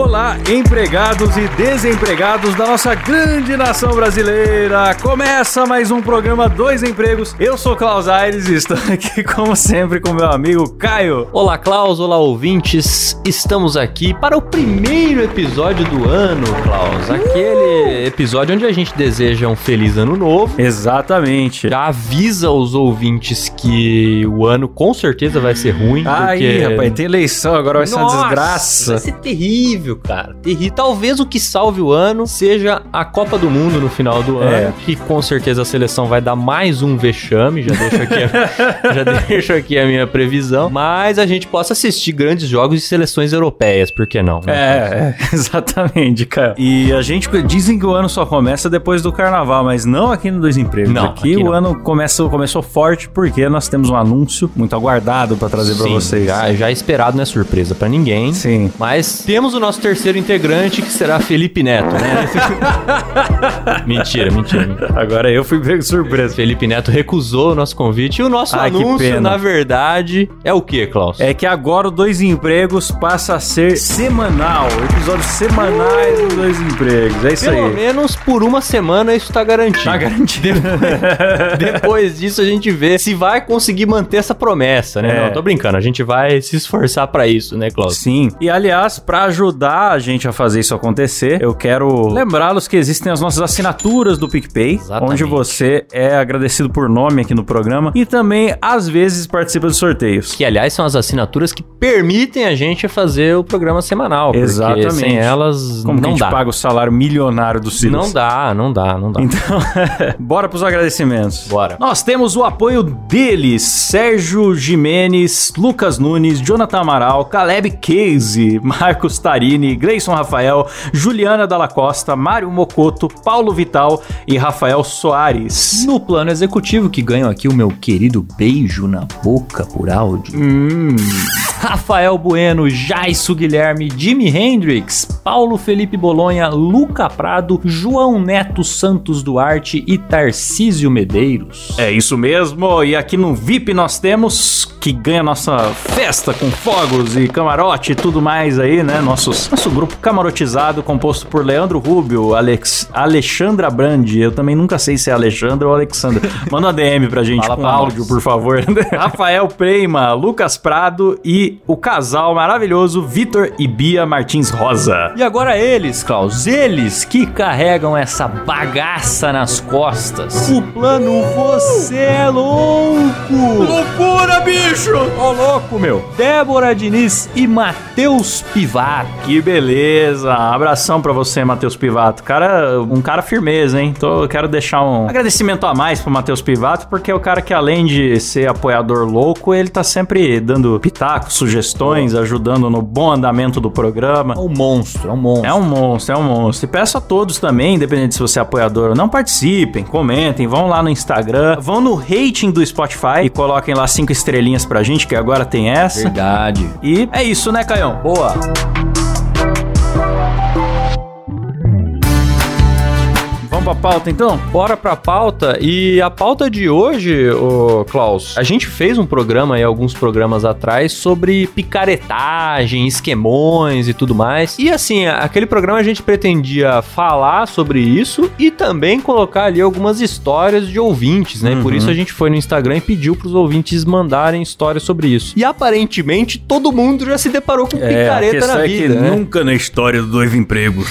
Olá, empregados e desempregados da nossa grande nação brasileira! Começa mais um programa Dois Empregos. Eu sou Klaus Aires e estou aqui, como sempre, com meu amigo Caio. Olá, Klaus, olá, ouvintes. Estamos aqui para o primeiro episódio do ano, Klaus. Aquele episódio onde a gente deseja um feliz ano novo. Exatamente. Já avisa os ouvintes que o ano com certeza vai ser ruim. Aí, porque... rapaz, tem eleição, agora vai ser uma desgraça. Vai ser terrível, cara. Terrível. Talvez o que salve o ano seja a Copa do Mundo no final do É. ano, que com certeza a seleção vai dar mais um vexame. Já deixo aqui, a, já deixo aqui a minha previsão. Mas a gente possa assistir grandes jogos de seleções europeias, por que não? né? É, é, exatamente, cara. E a gente dizem que o ano só começa depois do carnaval, mas não aqui no Dois Empregos. Não, aqui, aqui o não. ano começou, começou forte porque nós temos um anúncio muito aguardado pra trazer pra Sim, vocês. Já, já esperado, não é surpresa pra ninguém. Sim. Mas temos o nosso terceiro integrante, que será Felipe Neto, né? mentira, mentira, mentira. Agora eu fui pego de surpresa. Felipe Neto recusou o nosso convite. E o nosso Ai, anúncio, na verdade, é o que, Klaus? É que agora o Dois Empregos passa a ser semanal. Episódios semanais do Dois Empregos. É isso Pelo aí. menos por uma semana isso tá garantido. Tá garantido. Depois disso a gente vê se vai conseguir manter essa promessa, né? É. Não, tô brincando. A gente vai se esforçar pra isso, né, Klaus? Sim. E aliás, pra ajudar a gente a fazer isso acontecer, eu quero lembrá-los que existem as nossas assinaturas do PicPay, Exatamente. onde você é agradecido por nome aqui no programa e também às vezes participa de sorteios. Que, aliás, são as assinaturas que permitem a gente fazer o programa semanal. Exatamente. sem elas, Como que a não gente dá. paga o salário milionário do Silas? Não dá, não dá, não dá. Então, bora pros agradecimentos. Bora. Nós temos o apoio deles: Sérgio Jimenez, Lucas Nunes, Jonathan Amaral, Caleb Case, Marcos Tarini, Gleison Rafael, Juliana Dalla Costa, Mário Mocoto, Paulo Vital e Rafael Soares. No plano executivo, que ganho aqui o meu querido beijo na boca por áudio. Hum, Rafael Bueno, Jaisso Guilherme, Jimi Hendrix, Paulo Felipe Bolonha, Luca Prado, João Neto Santos Duarte e Tarcísio Medeiros. é isso mesmo. E aqui no VIP nós temos que ganha nossa festa com fogos e camarote e tudo mais aí, né? Nossos, nosso grupo camarotizado composto por Leandro Rubio, Alex, Alexandra Brandi. Eu também nunca sei se é Alexandra ou Alexandra. Manda uma DM pra gente Fala com pra áudio, nós. por favor. Rafael Prema, Lucas Prado e o casal maravilhoso Vitor e Bia Martins Rosa. E agora eles, Klaus, eles que carregam essa bagaça nas costas. O plano Você é Louco! Loucura, bicho! Ô louco, meu! Débora Diniz e Matheus Pivato. Que beleza! Abração pra você, Matheus Pivato. Cara, um cara firmeza, hein? Então eu quero deixar um agradecimento a mais pro Matheus Pivato, porque é o cara que além de ser apoiador louco, ele tá sempre dando pitacos, sugestões, ajudando no bom andamento do programa. É um monstro, é um monstro. É um monstro, é um monstro. E peço a todos também, independente se você é apoiador ou não, participem, comentem, vão lá no Instagram, vão no rating do Spotify e coloquem lá cinco estrelinhas pra gente, que agora tem essa. Verdade. E é isso, né, Caião? Boa. Vamos pra pauta então? Bora pra pauta. E a pauta de hoje, ô Klaus, a gente fez um programa aí, alguns programas atrás, sobre picaretagem, esquemões e tudo mais. E assim, aquele programa a gente pretendia falar sobre isso e também colocar ali algumas histórias de ouvintes, né? E Por isso a gente foi no Instagram e pediu pros ouvintes mandarem histórias sobre isso. E aparentemente todo mundo já se deparou com É, picareta na é vida, que né? nunca na história do Dois Empregos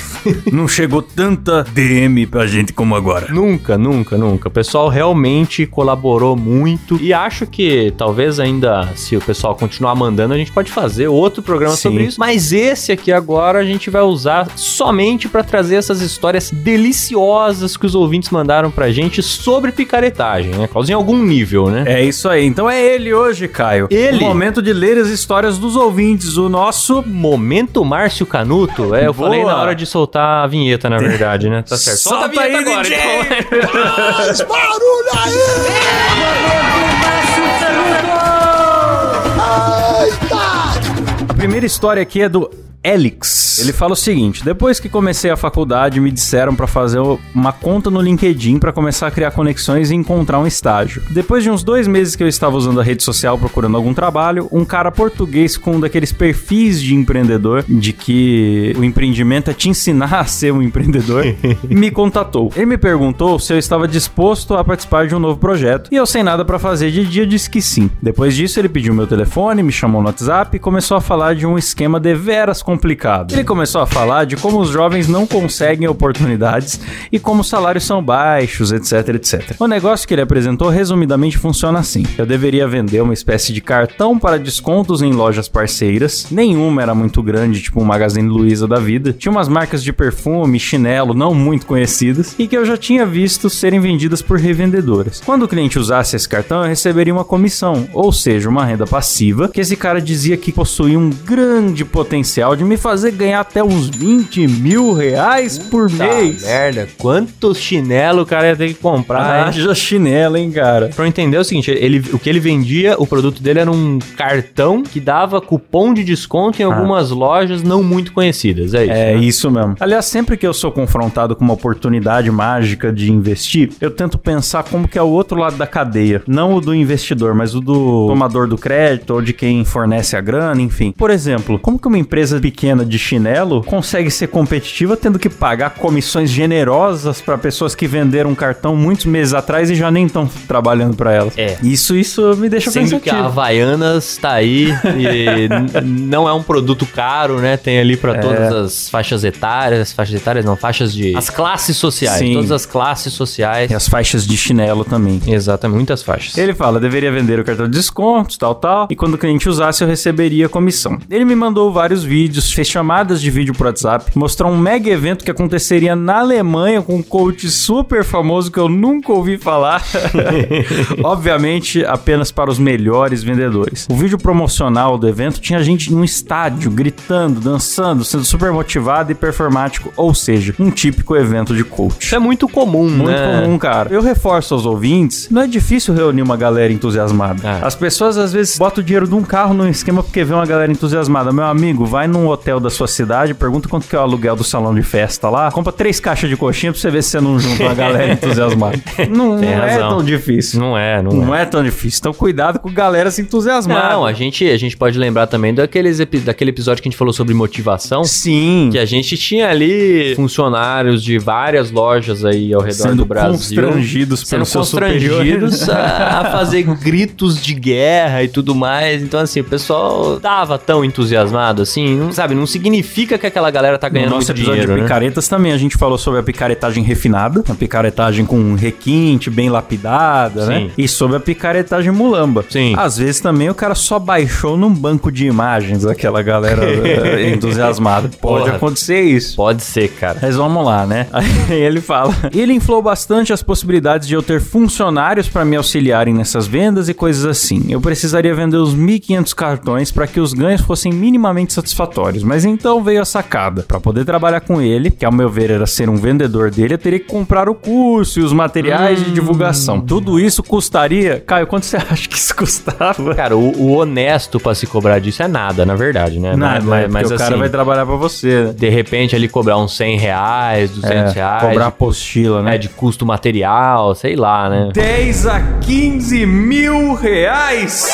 não chegou tanta DM pra gente como agora. Nunca, nunca, nunca. O pessoal realmente colaborou muito e acho que talvez ainda, se o pessoal continuar mandando, a gente pode fazer outro programa Sim. sobre isso. Mas esse aqui agora a gente vai usar somente pra trazer essas histórias deliciosas que os ouvintes mandaram pra gente sobre picaretagem, né, Klaus? Em algum nível, né? É isso aí. Então é ele hoje, Caio. Ele? O momento de ler as histórias dos ouvintes. O nosso. Momento Márcio Canuto. É, eu Boa. falei na hora de soltar a vinheta, na verdade, né? Tá certo. Solta a vinheta aí, agora, DJ! então. A primeira história aqui é do Elix. Ele fala o seguinte: depois que comecei a faculdade, me disseram pra fazer uma conta no LinkedIn pra começar a criar conexões e encontrar um estágio. Depois de uns dois meses que eu estava usando a rede social procurando algum trabalho, um cara português com um daqueles perfis de empreendedor, de que o empreendimento é te ensinar a ser um empreendedor, me contatou. Ele me perguntou se eu estava disposto a participar de um novo projeto e eu sem nada pra fazer de dia disse que sim. Depois disso, ele pediu meu telefone, me chamou no WhatsApp e começou a falar de um esquema deveras complicado. Ele começou a falar de como os jovens não conseguem oportunidades e como os salários são baixos, etc, etc. O negócio que ele apresentou resumidamente funciona assim: eu deveria vender uma espécie de cartão para descontos em lojas parceiras, nenhuma era muito grande, tipo um Magazine Luiza da vida. Tinha umas marcas de perfume, chinelo não muito conhecidas e que eu já tinha visto serem vendidas por revendedoras. Quando o cliente usasse esse cartão, eu receberia uma comissão, ou seja, uma renda passiva, que esse cara dizia que possuía um grande potencial de me fazer ganhar até uns 20 mil reais por Tá mês. merda, quanto chinelo o cara ia ter que comprar? Haja chinelo, hein, cara. Pra eu entender é o seguinte, ele, o que ele vendia, o produto dele era um cartão que dava cupom de desconto em algumas lojas não muito conhecidas, é isso? É né? isso mesmo. Aliás, sempre que eu sou confrontado com uma oportunidade mágica de investir, eu tento pensar como que é o outro lado da cadeia. Não o do investidor, mas o do tomador do crédito ou de quem fornece a grana, enfim. Por exemplo, como que uma empresa pequena de chinelo consegue ser competitiva tendo que pagar comissões generosas para pessoas que venderam um cartão muitos meses atrás e já nem estão trabalhando para elas? É. Isso, isso me deixa Sendo que a pensativo. Havaianas tá aí e não é um produto caro, né? Tem ali pra É. todas as faixas etárias, faixas etárias não, faixas de... As classes sociais, Sim. todas as classes sociais. E as faixas de chinelo também. Exatamente, muitas faixas. Ele fala, deveria vender o cartão de descontos, tal, tal, e quando o cliente usasse eu receberia comissão. Ele me mandou vários vídeos, fez chamadas de vídeo pro WhatsApp, mostrou um mega evento que aconteceria na Alemanha com um coach super famoso que eu nunca ouvi falar. Obviamente, apenas para os melhores vendedores. O vídeo promocional do evento tinha gente num estádio, gritando, dançando, sendo super motivado e performático, ou seja, um típico evento de coach. Isso é muito comum, Muito né? comum, cara. Eu reforço aos ouvintes, não é difícil reunir uma galera entusiasmada. É. As pessoas às vezes botam o dinheiro de um carro no esquema porque vê uma galera entusiasmada. Meu amigo, vai num hotel da sua cidade, pergunta quanto que é o aluguel do salão de festa lá, compra três caixas de coxinha pra você ver se você não junta uma galera entusiasmada. Não, não é tão difícil. Não é, não, Não é. é tão difícil. Então cuidado com galera se entusiasmar. Não, a gente, a gente pode lembrar também daqueles, daquele episódio que a gente falou sobre motivação. Sim. Que a gente tinha ali funcionários de várias lojas aí ao redor Sendo do Brasil. constrangidos sendo constrangidos a, a fazer gritos de guerra e tudo mais. Então, assim, o pessoal tava tão entusiasmado assim, não sabe? Não significa que aquela galera tá No ganhando nosso muito episódio dinheiro, de né? picaretas também a gente falou sobre a picaretagem refinada, a picaretagem com requinte, bem lapidada, né? Sim. E sobre a picaretagem mulamba. Sim. Às vezes também o cara só baixou num banco de imagens aquela galera eh, entusiasmada. Pode Porra. acontecer isso. Pode ser, cara. Mas vamos lá, né? Aí ele fala. Ele inflou bastante as possibilidades de eu ter funcionários para me auxiliarem nessas vendas e coisas assim. Eu precisaria vender os 1.500 cartões para que os ganhos fossem minimamente satisfatórios. Mas então veio a sacada. Para poder trabalhar com ele, que ao meu ver era ser um vendedor dele, eu teria que comprar o curso e os materiais de divulgação. Tudo isso custaria. Caio, quanto você acha que isso custava? Cara, o, o honesto pra se cobrar disso é nada, na verdade, né? Nada, mas, né? mas, Porque o cara assim, vai trabalhar para você, né? de repente ali cobrar uns 100 reais, 200 reais. Cobrar de- apostila, né? É, de custo material, sei lá, né? 10 a 15 mil reais.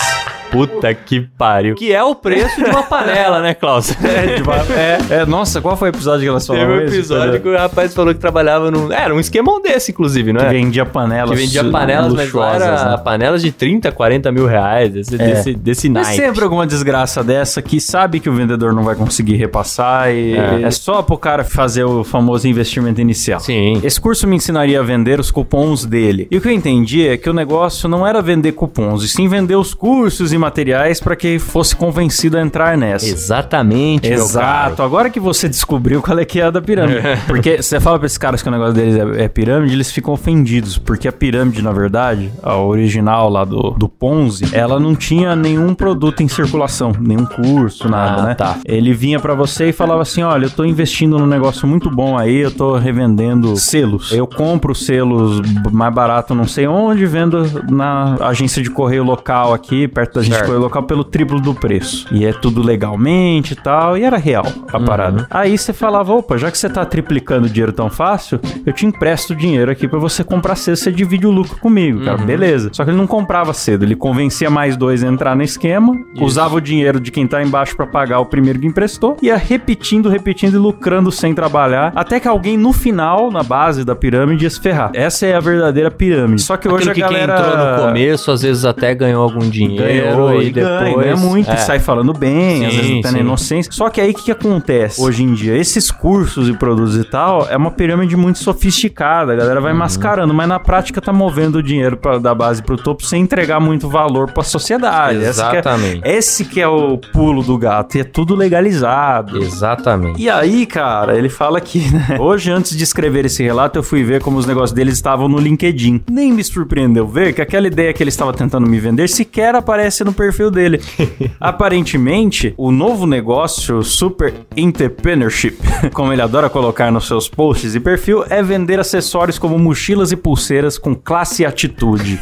Puta que pariu. Que é o preço de uma panela, né, Klaus? É, de uma- é, é, nossa, qual foi o episódio que elas Teve falaram? um esse? episódio que o rapaz falou que trabalhava num. Era um esquemão desse, inclusive, não que é? vendia panelas. Que vendia panelas, mas era né? panelas de 30, 40 mil reais, desse, É. desse, desse Mas naipe. sempre alguma desgraça dessa que sabe que o vendedor não vai conseguir repassar e É. é, só pro cara fazer o famoso investimento inicial. Sim. Esse curso me ensinaria a vender os cupons dele. E o que eu entendi é que o negócio não era vender cupons, e sim vender os cursos e materiais para que fosse convencido a entrar nessa. Exatamente, Exato. Agora que você descobriu qual é que é a da pirâmide. Porque você fala pra esses caras que o negócio deles é, é pirâmide, eles ficam ofendidos. Porque a pirâmide, na verdade, a original lá do, do Ponzi, ela não tinha nenhum produto em circulação, nenhum curso, nada, Ah, né? tá. Ele vinha pra você e falava assim: olha, eu tô investindo num negócio muito bom aí, eu tô revendendo selos. Eu compro selos mais barato não sei onde, vendo na agência de correio local aqui, perto da agência Certo. colocar pelo triplo do preço. E é tudo legalmente e tal. E era real a Uhum. parada. Aí você falava, opa, já que você tá triplicando o dinheiro tão fácil, eu te empresto o dinheiro aqui pra você comprar cedo, você divide o lucro comigo, cara. Uhum. Beleza. Só que ele não comprava cedo, ele convencia mais dois a entrar no esquema, usava o dinheiro de quem tá embaixo pra pagar o primeiro que emprestou, ia repetindo, repetindo e lucrando sem trabalhar, até que alguém no final, na base da pirâmide, ia se ferrar. Essa é a verdadeira pirâmide. Só que hoje Aquilo que a galera... quem entrou no começo, às vezes até ganhou algum dinheiro Ganhou, e e depois... ganha, ganha muito, É. e sai falando bem, às Sim, vezes até na sim. inocência. Só que aí o que, que acontece? Hoje em dia, esses cursos e produtos e tal, é uma pirâmide muito sofisticada, a galera vai Uhum. mascarando, mas na prática tá movendo o dinheiro pra, da base pro topo sem entregar muito valor pra sociedade. Essa que é- Exatamente. esse que é o pulo do gato, e é tudo legalizado. Exatamente. E aí, cara, ele fala que, né? Hoje, antes de escrever esse relato, eu fui ver como os negócios deles estavam no LinkedIn. Nem me surpreendeu ver que aquela ideia que ele estava tentando me vender sequer aparece no perfil dele. Aparentemente, o novo negócio Super Entrepreneurship, como ele adora colocar nos seus posts e perfil, é vender acessórios como mochilas e pulseiras com classe e atitude.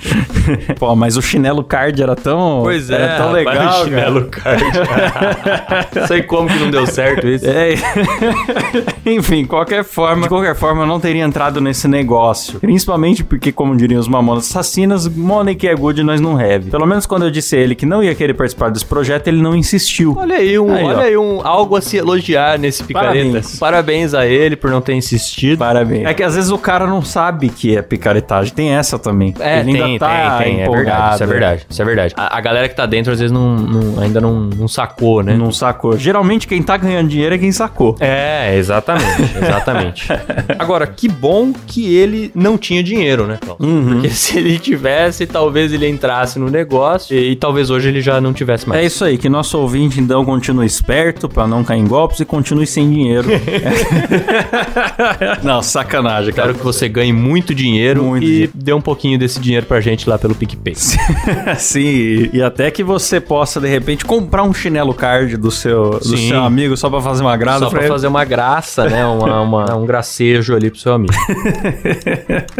Pô, mas o chinelo card era tão, Pois é, era tão rapaz, legal, o chinelo cara. card. Sei como que não deu certo isso. É, enfim, qualquer forma, de qualquer forma, eu não teria entrado nesse negócio. Principalmente porque, como diriam os mamonas assassinas, money que é good, nós não have. Pelo menos quando eu disse a ele que não ia querer participar desse projeto, ele não insistiu. Olha aí, um, Aí, ó. olha aí um, algo a se elogiar nesse picareta. Parabéns. Parabéns. a ele por não ter insistido. Parabéns. É que às vezes o cara não sabe que é picaretagem. Tem essa também. É, ele tem, ainda tá tem, tem, é empolgado. verdade, isso é verdade, isso é verdade. A, a galera que tá dentro às vezes não, não- ainda não, não sacou, né? Não sacou. Geralmente quem tá ganhando dinheiro é quem sacou. É, exatamente, exatamente. Agora, que bom que ele não tinha dinheiro, né? Uhum. Porque se ele tivesse, talvez ele entrasse no negócio e, e talvez hoje ele já não tivesse mais. É isso aí, que nosso ouvinte então continue esperto pra não cair em golpes e continue sem dinheiro. não, sacanagem, cara. Espero que você ganhe muito dinheiro Muito e dinheiro. dê um pouquinho desse dinheiro pra gente lá pelo PicPay. Sim, e, até que você possa, de repente, comprar um chinelo card do seu, do seu amigo só pra fazer uma grada Só pra ele. fazer uma graça, né? Uma, uma- um gracejo ali pro seu amigo.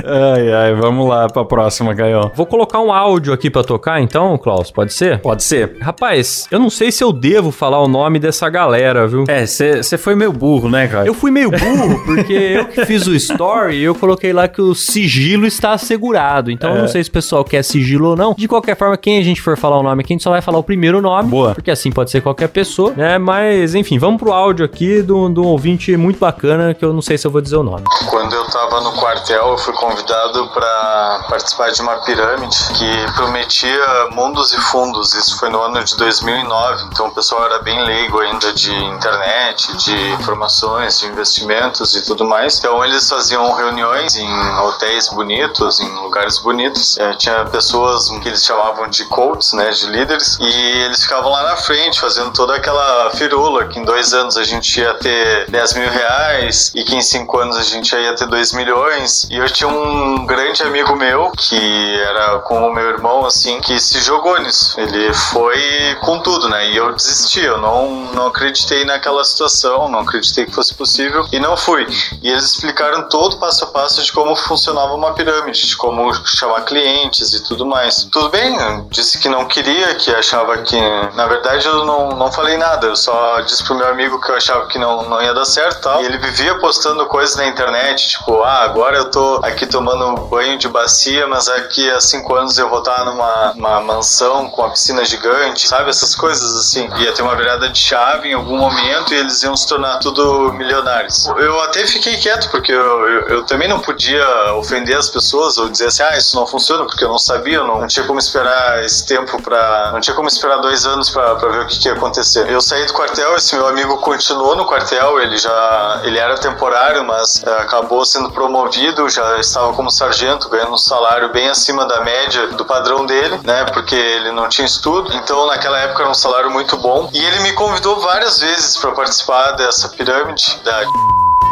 Ai, ai, vamos lá pra próxima, Caio. Vou colocar um áudio aqui pra tocar, então, Klaus, pode ser? Pode ser. Rapaz, eu não sei se eu devo falar o nome dessa galera, viu? É, você foi meio burro, né, cara? Eu fui meio burro, porque eu que fiz o story, eu coloquei lá que o sigilo está assegurado. Então eu não sei se o pessoal quer sigilo ou não. De qualquer forma, quem a gente for falar o nome aqui, a gente só vai falar o primeiro nome. Boa. Porque assim pode ser qualquer pessoa, né? Mas, enfim, vamos pro áudio aqui do, do ouvinte muito bacana, que eu não sei se eu vou dizer o nome. Quando eu tava no quartel, eu fui convidado para participar de uma pirâmide que prometia mundos e fundos. Isso foi no ano de 2009, então o pessoal era bem leigo ainda de internet, de informações, de investimentos e tudo mais. Então eles faziam reuniões em hotéis bonitos, em lugares bonitos. É, tinha pessoas que eles chamavam de coaches, né, de líderes, e eles ficavam lá na frente fazendo toda aquela firula que em dois anos a gente ia ter 10 mil reais e que em cinco anos a gente ia ter 2 milhões. E eu tinha um grande amigo meu que era com o meu irmão, assim, que se jogou nisso. Ele foi com tudo, né? E eu desisti, eu não, não acreditei naquela situação, não acreditei que fosse possível e não fui. E eles explicaram todo passo a passo de como funcionava uma pirâmide, de como chamar clientes e tudo mais. Tudo bem, disse que não queria, que achava que. Na verdade, eu não, não falei nada, eu só disse pro meu amigo que eu achava que não, não ia dar certo tal. E ele vivia postando coisas na internet, tipo, ah, agora eu tô aqui tomando banho de bacia, mas aqui há cinco anos eu vou estar numa uma mansão com uma piscina gigante, sabe? Essas coisas assim. Ia ter uma virada de chave em algum momento e eles iam se tornar tudo milionários. Eu até fiquei quieto, porque eu, eu, eu também não podia ofender as pessoas ou dizer assim, ah, isso não funciona, porque eu não sabia, não, não tinha como esperar esse tempo pra. Não tinha como esperar dois anos pra, pra ver o que, que ia acontecer. Eu saí do quartel, esse meu amigo continuou no quartel, ele já. ele era temporário, mas eh, acabou sendo promovido, já estava como sargento, ganhando um salário bem acima da média do padrão dele, né? Porque ele não tinha estudo. Então naquela época era um salário muito bom. E ele me convidou várias vezes para participar dessa pirâmide da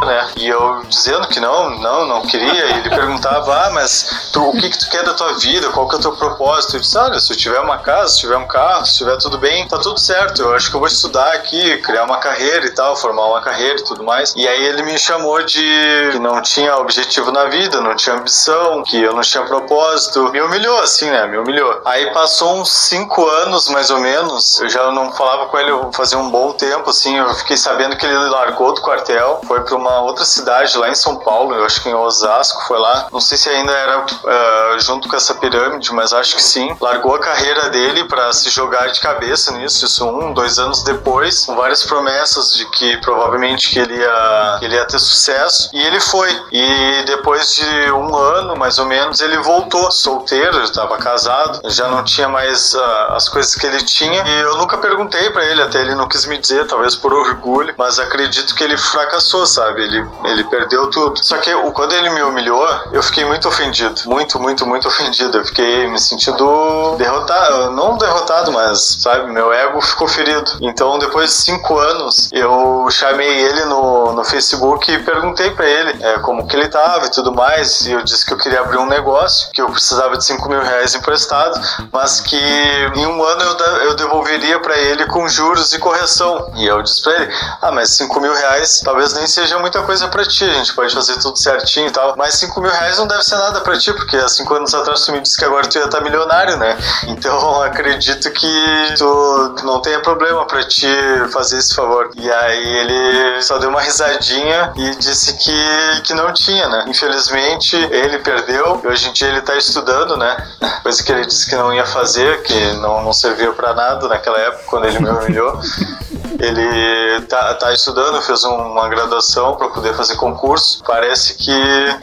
né? E eu dizendo que não, não, não queria. E ele perguntava, ah, mas tu, o que que tu quer da tua vida? Qual que é o teu propósito? Eu disse, olha, se eu tiver uma casa, se tiver um carro, se tiver tudo bem, tá tudo certo. Eu acho que eu vou estudar aqui, criar uma carreira e tal, formar uma carreira e tudo mais. E aí ele me chamou de que não tinha objetivo na vida, não tinha ambição, que eu não tinha propósito. Me humilhou, assim, né? Me humilhou. Aí passou uns cinco anos, mais ou menos, eu já não falava com ele fazia um bom tempo, assim, eu fiquei sabendo que ele largou do quartel, foi para uma outra cidade lá em São Paulo, eu acho que em Osasco, foi lá. Não sei se ainda era uh, junto com essa pirâmide, mas acho que sim. Largou a carreira dele para se jogar de cabeça nisso, isso um, dois anos depois, com várias promessas de que provavelmente que ele ia, que ele ia ter sucesso. E ele foi. E depois de um ano, mais ou menos, ele voltou solteiro, estava casado, já não tinha mais uh, as coisas que ele tinha. E eu nunca perguntei para ele, até ele não quis me dizer, talvez por orgulho, mas acredito que ele fracassou, sabe? Ele, ele perdeu tudo. Só que quando ele me humilhou, eu fiquei muito ofendido. Muito, muito, muito ofendido. Eu fiquei me sentindo derrotado. Não derrotado, mas, sabe, meu ego ficou ferido. Então, depois de cinco anos, eu chamei ele no, no Facebook e perguntei para ele é, como que ele tava e tudo mais. E eu disse que eu queria abrir um negócio, que eu precisava de cinco mil reais emprestado, mas que em um ano eu, eu devolveria para ele com juros e correção. E eu disse pra ele: Ah, mas 5 mil reais talvez nem seja muita coisa pra ti, a gente pode fazer tudo certinho e tal. Mas 5 mil reais não deve ser nada pra ti, porque há 5 anos atrás tu me disse que agora tu ia estar milionário, né? Então acredito que tu não tenha problema pra ti fazer esse favor. E aí ele só deu uma risadinha e disse que, que não tinha, né? Infelizmente ele perdeu, e hoje em dia ele tá estudando, né? Coisa que ele disse que não ia fazer, que não, não serviu pra nada naquela época, quando ele me humilhou. Ele tá, tá estudando, fez uma graduação para poder fazer concurso. Parece que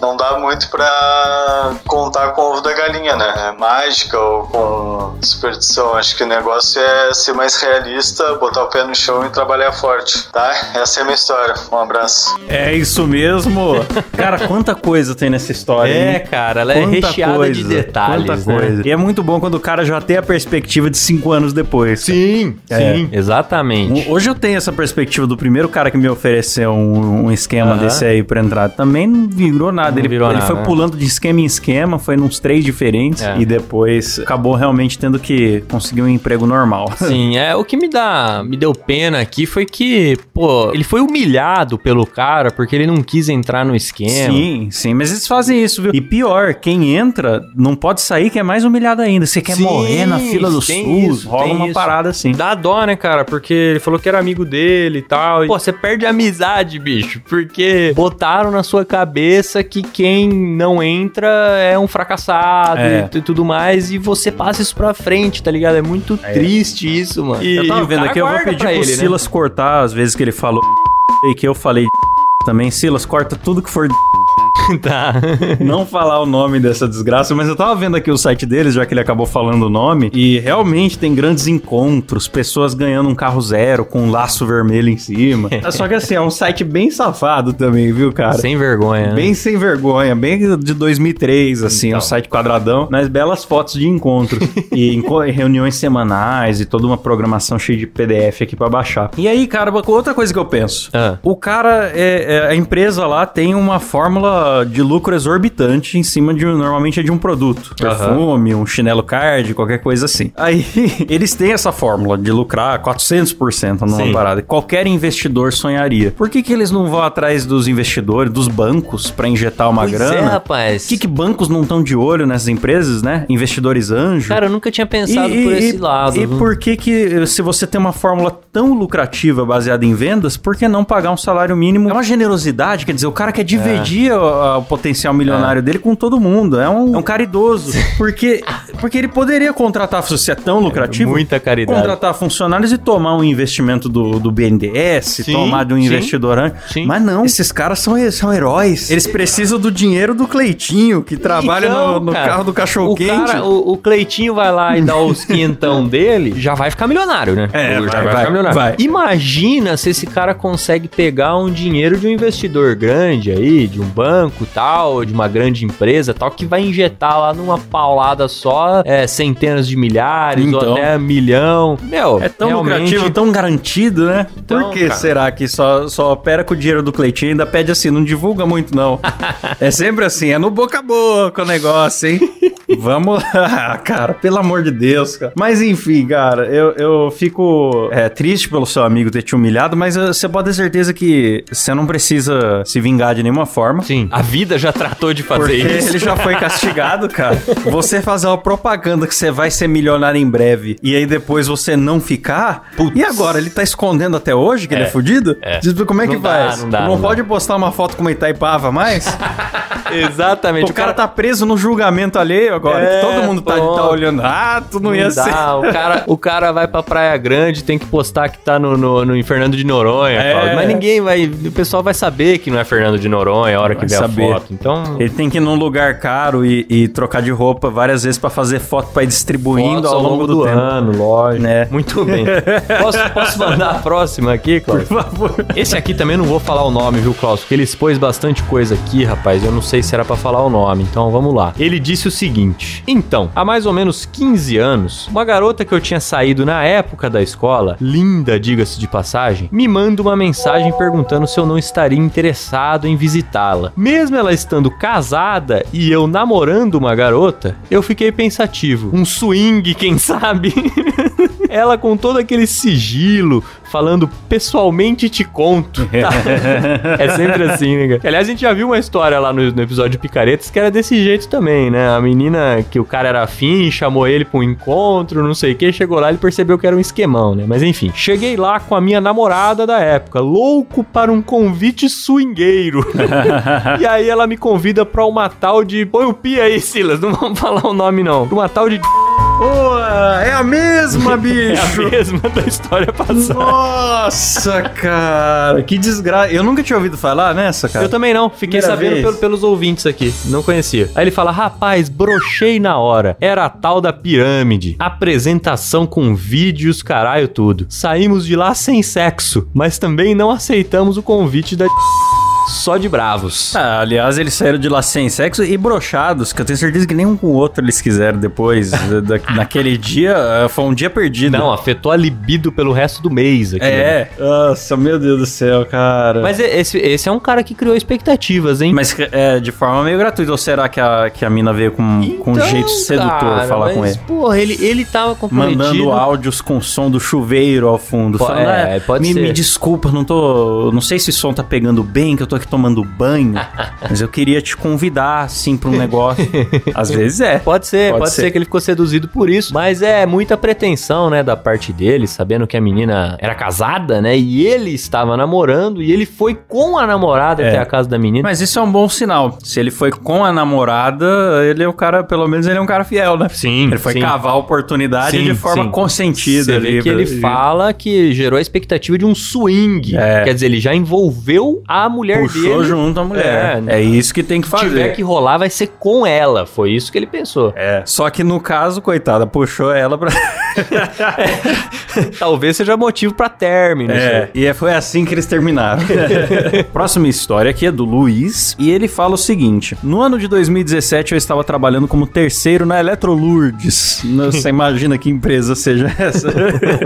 não dá muito para contar com o ovo da galinha, né? É mágica ou com superstição. Acho que o negócio é ser mais realista, botar o pé no chão e trabalhar forte, tá? Essa é a minha história. Um abraço. É isso mesmo. cara, quanta coisa tem nessa história. É, hein? cara, ela é Quanta recheada coisa, de detalhes. Quanta né? coisa. E é muito bom quando o cara já tem a perspectiva de cinco anos depois. Sim, É. sim. Exatamente. Hoje eu tenho essa perspectiva do primeiro cara que me ofereceu um, um esquema Aham. desse aí pra entrar. Também não virou nada. Não ele virou ele nada, foi né? pulando de esquema em esquema, foi nos três diferentes É. e depois acabou realmente tendo que conseguir um emprego normal. Sim, é, o que me dá, me deu pena aqui foi que, pô, ele foi humilhado pelo cara porque ele não quis entrar no esquema. Sim, sim, mas eles fazem isso, viu? E pior, quem entra não pode sair que é mais humilhado ainda. Você quer Sim, morrer na fila do SUS, isso, rola uma isso. parada assim. Dá dó, né, cara? Porque ele falou que era amigo dele e tal. E, pô, você perde a amizade, bicho. Porque botaram na sua cabeça que quem não entra é um fracassado É. e, tudo mais. E você passa isso pra frente, tá ligado? É muito triste isso, mano. E, eu e tava vendo aqui, eu vou pedir pra pro ele, né? Silas cortar as vezes que ele falou e que eu falei também. Silas, corta tudo que for tá. não falar o nome dessa desgraça, mas eu tava vendo aqui o site deles, já que ele acabou falando o nome, e realmente tem grandes encontros, pessoas ganhando um carro zero com um laço vermelho em cima. Só que assim, é um site bem safado também, viu, cara? Sem vergonha. né? Bem sem vergonha, bem de 2003, assim, Então. um site quadradão, mas belas fotos de encontro e enco- reuniões semanais e toda uma programação cheia de PDF aqui pra baixar. E aí, cara, outra coisa que eu penso. Ah. O cara, é, é- a empresa lá tem uma fórmula de lucro exorbitante em cima de, normalmente é de um produto. Perfume, um chinelo card, qualquer coisa assim. Aí, eles têm essa fórmula de lucrar 400% numa Sim. parada. Qualquer investidor sonharia. Por que que eles não vão atrás dos investidores, dos bancos, pra injetar uma Pois grana? é, rapaz. Por que, que bancos não estão de olho nessas empresas, né? Investidores anjo. Cara, eu nunca tinha pensado por esse lado. E viu? por que que, se você tem uma fórmula tão lucrativa baseada em vendas, por que não pagar um salário mínimo? É uma generosidade, quer dizer, o cara quer dividir o, o potencial milionário dele com todo mundo. É um, é um caridoso. Porque, porque ele poderia contratar, se você é tão lucrativo, muita caridade. contratar funcionários e tomar um investimento do, do BNDES, Sim, tomar de um sim, investidor sim. Mas não, esses caras são, são heróis. Eles precisam do dinheiro do Cleitinho, que trabalha Então, no, no cara, carro do O, cachorro-quente. cara, o, o Cleitinho vai lá e dá os quintão dele, já vai ficar milionário, né? É, já vai, vai, vai, ficar milionário. vai. Imagina se esse cara consegue pegar um dinheiro de um investidor grande aí, de um banco tal, de uma grande empresa tal, que vai injetar lá numa paulada só é, centenas de milhares ou Então. até milhão. Meu, É tão realmente- lucrativo, tão garantido, né? Então, Por que cara. será que só, só opera com o dinheiro do Cleitinho e ainda pede assim, não divulga muito não. é sempre assim, é no boca a boca o negócio, hein? Vamos lá, cara, pelo amor de Deus, cara. Mas enfim, cara, eu, eu fico é, triste pelo seu amigo ter te humilhado, mas uh, você pode ter certeza que você não precisa se vingar de nenhuma forma. Sim, a vida já tratou de fazer Porque isso. ele já foi castigado, cara. Você fazer uma propaganda que você vai ser milionário em breve e aí depois você não ficar. E agora? Ele tá escondendo até hoje que ele é fudido? é. Diz, Como é que Não dá, faz? não dá, não pode postar uma foto com uma Itaipava mais? Exatamente. o cara tá preso no julgamento alheio agora. É, todo mundo tá, tá olhando. Ah, tu não, ia Não ser. dá, o cara, o cara vai pra Praia Grande, tem que postar que tá no, no, no Fernando de Noronha, É. Cláudio. mas ninguém vai, o pessoal vai saber que não é Fernando de Noronha a hora que Vai a foto. Então, Ele tem que ir num lugar caro e, e trocar de roupa várias vezes pra fazer foto pra ir distribuindo fotos ao longo do, tempo. ano, lógico. Né? Muito bem. Posso, posso mandar a próxima aqui, Cláudio? Por favor. Esse aqui também não vou falar o nome, viu, Klaus? Porque ele expôs bastante coisa aqui, rapaz. Eu não sei se era pra falar o nome, então vamos lá. Ele disse o seguinte: Então, há mais ou menos 15 anos, uma garota que eu tinha saído na época da escola, linda, diga-se de passagem, me manda uma mensagem perguntando se eu não estaria interessado em visitá-la. Mesmo ela estando casada e eu namorando uma garota, eu fiquei pensativo. Um swing, quem sabe? Ela com todo aquele sigilo, falando pessoalmente te conto. é sempre assim, né, cara? Aliás, a gente já viu uma história lá no, no episódio de Picaretas que era desse jeito também, né? A menina que o cara era afim, chamou ele pra um encontro, não sei o que, chegou lá e ele percebeu que era um esquemão, né? Mas enfim, cheguei lá com a minha namorada da época, louco para um convite swingueiro. e aí ela me convida pra uma tal de. Põe o pi aí, Silas, não vamos falar o nome não. Pra uma tal de. Pô, é a mesma, É bicho. a mesma da história passada. Nossa, cara, que desgraça. Eu nunca tinha ouvido falar nessa, cara. Eu também não, fiquei Primeira sabendo pelo- pelos ouvintes aqui, não conhecia. Aí ele fala: rapaz, brochei na hora. Era a tal da pirâmide. Apresentação com vídeos, caralho, tudo. Saímos de lá sem sexo, mas também não aceitamos o convite da. Só de bravos. Ah, aliás, eles saíram de lá sem sexo e brochados, que eu tenho certeza que nenhum com o outro eles quiseram depois. da- naquele dia, eh, foi um dia perdido. Não, afetou a libido pelo resto do mês aqui. né? É. Nossa, meu Deus do céu, cara. Mas esse, esse é um cara que criou expectativas, hein? Mas é de forma meio gratuita. Ou será que a, que a mina veio com, com um Então, jeito sedutor cara, falar com mas, ele? Porra, ele, ele tava comprometido. Mandando áudios com som do chuveiro ao fundo. Falando, é, "Ah, pode me, ser." me desculpa, não tô. Não sei se o som tá pegando bem, que eu tô aqui tomando banho. mas eu queria te convidar, assim, pra um negócio. Às vezes é. Pode ser, pode, Pode ser. ser. que ele ficou seduzido por isso. Mas é muita pretensão, né, da parte dele, sabendo que a menina era casada, né? E ele estava namorando e ele foi com a namorada É. até a casa da menina. Mas isso é um bom sinal. Se ele foi com a namorada, ele é o cara, pelo menos ele é um cara fiel, né? Sim, Ele foi sim. cavar a oportunidade Sim, de forma sim. consentida. Você vê ali, que ele fala que gerou a expectativa de um swing. É. Quer dizer, ele já envolveu a mulher Puxou dele. junto a mulher. É, É, isso que tem que Se fazer. tiver que rolar, vai ser com ela. Foi isso que ele pensou. É. Só que no caso, coitada, puxou ela pra. Talvez seja motivo pra término. É, e foi assim que eles terminaram. Próxima história aqui é do Luiz, e ele fala o seguinte: No ano de 2017 eu estava trabalhando como terceiro na Eletrolurdes. Você imagina que empresa seja essa?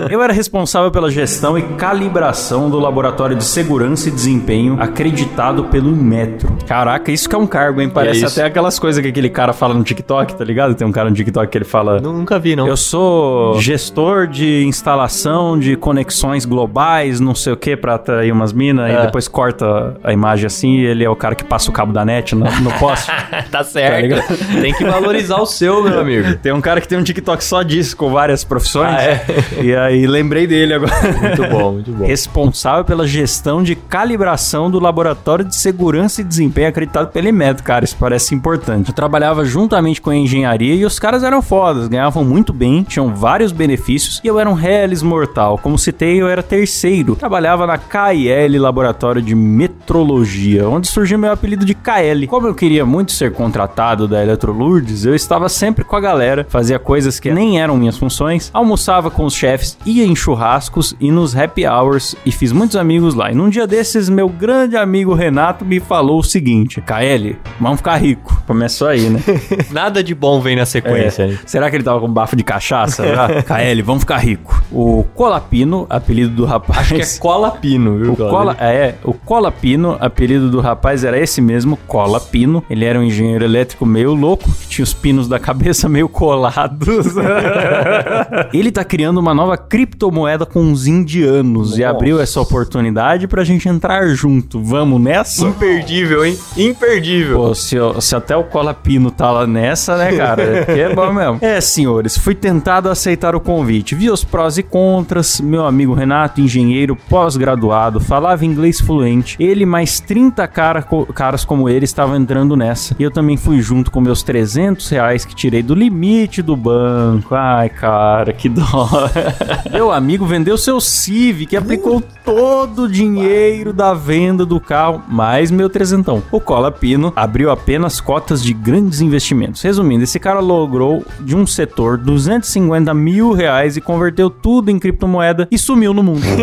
eu era responsável pela gestão e calibração do laboratório de segurança e desempenho acreditado pelo Inmetro. Caraca, isso que é um cargo, hein? Parece isso? até aquelas coisas que aquele cara fala no TikTok, tá ligado? Tem um cara no TikTok que ele fala. Nunca vi, não. Eu sou gestor de instalação de conexões globais, não sei o que, pra atrair umas minas, É. e depois corta a imagem assim, e ele é o cara que passa o cabo da net no, no poste. tá certo. ligado? tem que valorizar o seu, meu amigo. Tem um cara que tem um TikTok só disso, com várias profissões. Ah, é? E aí lembrei dele agora. Muito bom, muito bom. Responsável pela gestão de calibração do laboratório de segurança e desempenho acreditado pelo Inmetro, cara, isso parece importante. Eu trabalhava juntamente com a engenharia e os caras eram fodas, ganhavam muito bem, tinham vários benefícios e eu era um reles mortal. Como citei, eu era terceiro. Trabalhava na KIL Laboratório de Metrologia, onde surgiu meu apelido de KL. Como eu queria muito ser contratado da Eletrolurdes, eu estava sempre com a galera, fazia coisas que nem eram minhas funções, almoçava com os chefes, ia em churrascos e nos happy hours e fiz muitos amigos lá. E num dia desses, meu grande amigo Renato me falou o seguinte: KL, vamos ficar rico. Começou aí, né? Nada de bom vem na sequência. né? Será que ele tava com bafo de cachaça? já? KL, vamos ficar rico. O Colapino, apelido do rapaz. Acho que é cola pino, viu? O Cola, é, o Cola Pino, apelido do rapaz era esse mesmo, Cola Pino. Ele era um engenheiro elétrico meio louco, que tinha os pinos da cabeça meio colados. Ele tá criando uma nova criptomoeda com os indianos e abriu essa oportunidade pra gente entrar junto. Vamos nessa? Imperdível, hein? Imperdível. Pô, se, eu- se até o Cola Pino tá lá nessa, né, cara? É que é bom mesmo. É, senhores, fui tentado aceitar o convite. Vi os prós e contras. Meu amigo Renato, engenheiro pós-graduado, falava inglês fluente. Ele mais 30 cara, caras como ele estavam entrando nessa. E eu também fui junto com meus 300 reais que tirei do limite do banco. Ai, cara, que dó. Meu amigo vendeu seu Civic, aplicou todo o dinheiro da venda do carro, mais meu trezentão. O Cola Pino abriu apenas cotas de grandes investimentos. Resumindo, esse cara logrou de um setor 250 mil reais e converteu tudo em criptomoeda e sumiu no mundo.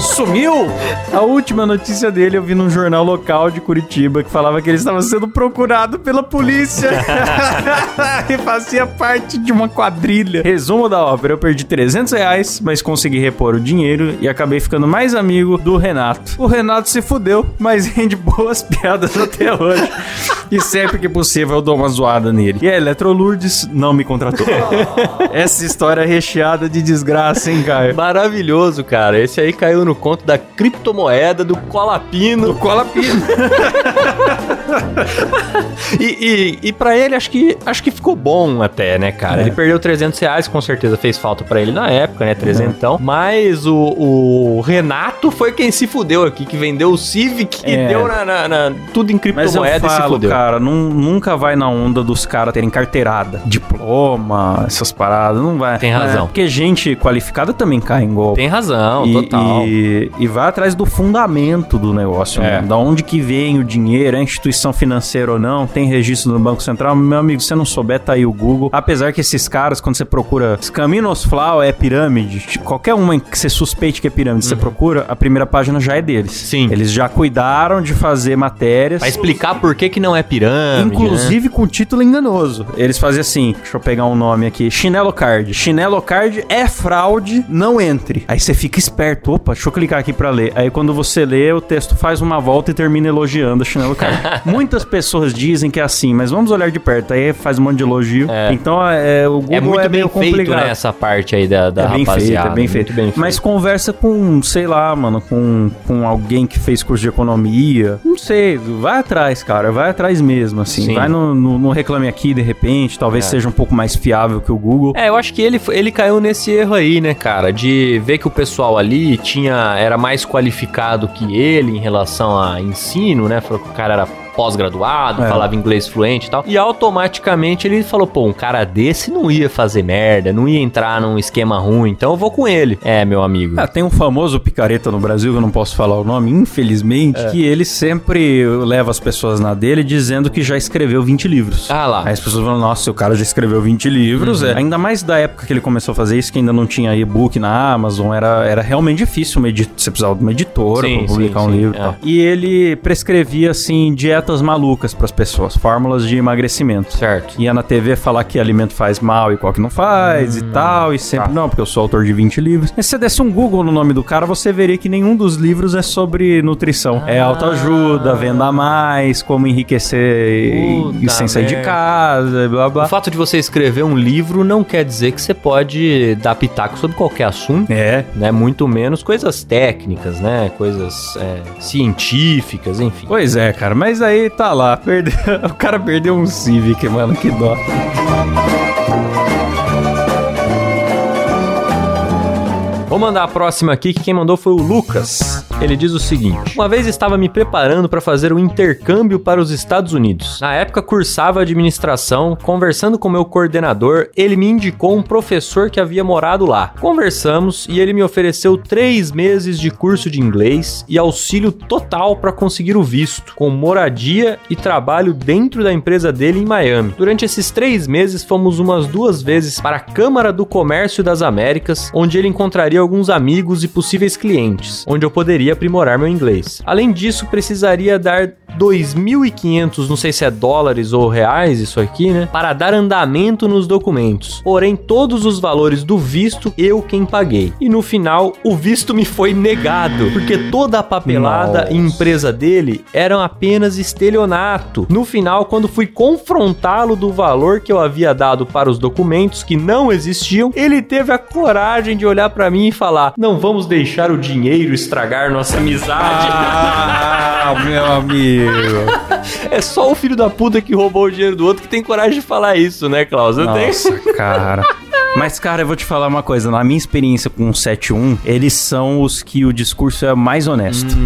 Sumiu? A última notícia dele eu vi num jornal local de Curitiba que falava que ele estava sendo procurado pela polícia e fazia parte de uma quadrilha. Resumo da ópera: eu perdi 300 reais, mas consegui repor o dinheiro e acabei ficando mais amigo do Renato. O Renato se fudeu, mas rende boas piadas até hoje. E sempre que possível eu dou uma zoada nele. E a Eletrolurdes não me contratou. Essa história é recheada de desgraça, hein, Caio? Maravilhoso, cara. Esse aí caiu no conto da criptomoeda do Colapino. Do Cola Pino. E, e, e pra ele, acho que, acho que ficou bom até, né, cara? É. Ele perdeu 300 reais, com certeza fez falta pra ele na época, né? Trezentão. Mas o, o Renato foi quem se fudeu aqui, que vendeu o Civic e É. deu na, na- na- tudo em Mas eu criptomoeda e se falo, fudeu. cara, nun- nunca vai na onda dos caras terem carteirada, diploma, essas paradas, não vai. Tem razão. É, porque gente qualificada também cai em golpe. Tem razão, E, total. e, e vai atrás do fundamento do negócio, É. né? Da onde que vem o dinheiro, é instituição financeira ou não, tem registro no Banco Central. Meu amigo, se você não souber, tá aí o Google. Apesar que esses caras, quando você procura Scaminosflau é pirâmide, qualquer uma que você suspeite que é pirâmide, você procura, a primeira página já é deles. Uhum. Sim. Eles já cuidaram de fazer matérias. Pra explicar por que, que não é pirâmide. Inclusive com título enganoso. Eles faziam assim, deixa eu pegar um nome aqui, Chinelo Card. Chinelo Card é fraude, não entre. Aí você fica esperto, opa, deixa eu clicar aqui pra ler. Aí quando você lê, o texto faz uma volta e termina elogiando a Chinelo Card. Muitas pessoas dizem que é assim, mas vamos olhar de perto. Aí faz um monte de elogio. É. Então é, o Google É muito bem meio feito, complicado. né, essa parte aí da, da É bem feito, rapaziada. é bem Muito feito. bem feito. Mas conversa com, sei lá, mano, com, com alguém que fez curso de economia. Não sei, vai atrás, cara. Vai atrás mesmo, assim. Sim. Vai no, no, no Reclame Aqui, de repente. Talvez É. seja um pouco mais fiável que o Google. É, eu acho que ele, ele caiu nesse erro aí, né, cara? De ver que o pessoal ali tinha era mais qualificado que ele em relação a ensino, né? Falou que o cara era pós-graduado, É. falava inglês fluente e tal. E automaticamente ele falou, pô, um cara desse não ia fazer merda, não ia entrar num esquema ruim, então eu vou com ele. É, meu amigo. Ah, tem um famoso picareta no Brasil, que eu não posso falar o nome, infelizmente, É. que ele sempre leva as pessoas na dele dizendo que já escreveu 20 livros. Ah lá. Aí as pessoas falam, nossa, o cara já escreveu 20 livros. Uhum. É. Ainda mais da época que ele começou a fazer isso, que ainda não tinha e-book na Amazon, era, era realmente difícil uma edi- você precisava de uma editora Sim, pra publicar sim, um sim, livro e é. tal. E ele prescrevia, assim, dietas malucas pras pessoas, fórmulas de emagrecimento. Certo. Ia na TV falar que alimento faz mal e qual que não faz e tal, e sempre, tá. não, porque eu sou autor de 20 livros. Mas se você desse um Google no nome do cara, você veria que nenhum dos livros é sobre nutrição. É autoajuda, venda mais, como enriquecer e- e Puta sem sair de merda. casa, e blá O blá. fato de você escrever um livro não quer dizer que você pode dar pitaco sobre qualquer assunto. É, né? Muito menos coisas técnicas, né? Coisas é, científicas, enfim. pois é, cara, mas aí tá lá, perdeu, o cara perdeu um Civic, mano, que dó. Vou mandar a próxima aqui, que quem mandou foi o Lucas. Ele diz o seguinte: Uma vez estava me preparando para fazer um intercâmbio para os Estados Unidos. Na época cursava administração, conversando com meu coordenador, ele me indicou um professor que havia morado lá. Conversamos e ele me ofereceu três meses de curso de inglês e auxílio total para conseguir o visto, com moradia e trabalho dentro da empresa dele em Miami. Durante esses três meses fomos umas duas vezes para a Câmara do Comércio das Américas, onde ele encontraria alguns amigos e possíveis clientes, onde eu poderia aprimorar meu inglês. Além disso, precisaria dar 2.500, não sei se é dólares ou reais isso aqui, né? Para dar andamento nos documentos. Porém, todos os valores do visto eu quem paguei. E no final, o visto me foi negado, porque toda a papelada Nossa. e empresa dele eram apenas estelionato. No final, quando fui confrontá-lo do valor que eu havia dado para os documentos que não existiam, ele teve a coragem de olhar para mim e falar: "Não vamos deixar o dinheiro estragar nossa amizade". Ah, meu amigo. É só o filho da puta que roubou o dinheiro do outro que tem coragem de falar isso, né, Klaus? Eu tenho. Nossa, cara. Mas, cara, eu vou te falar uma coisa. Na minha experiência com o 71, eles são os que o discurso é mais honesto.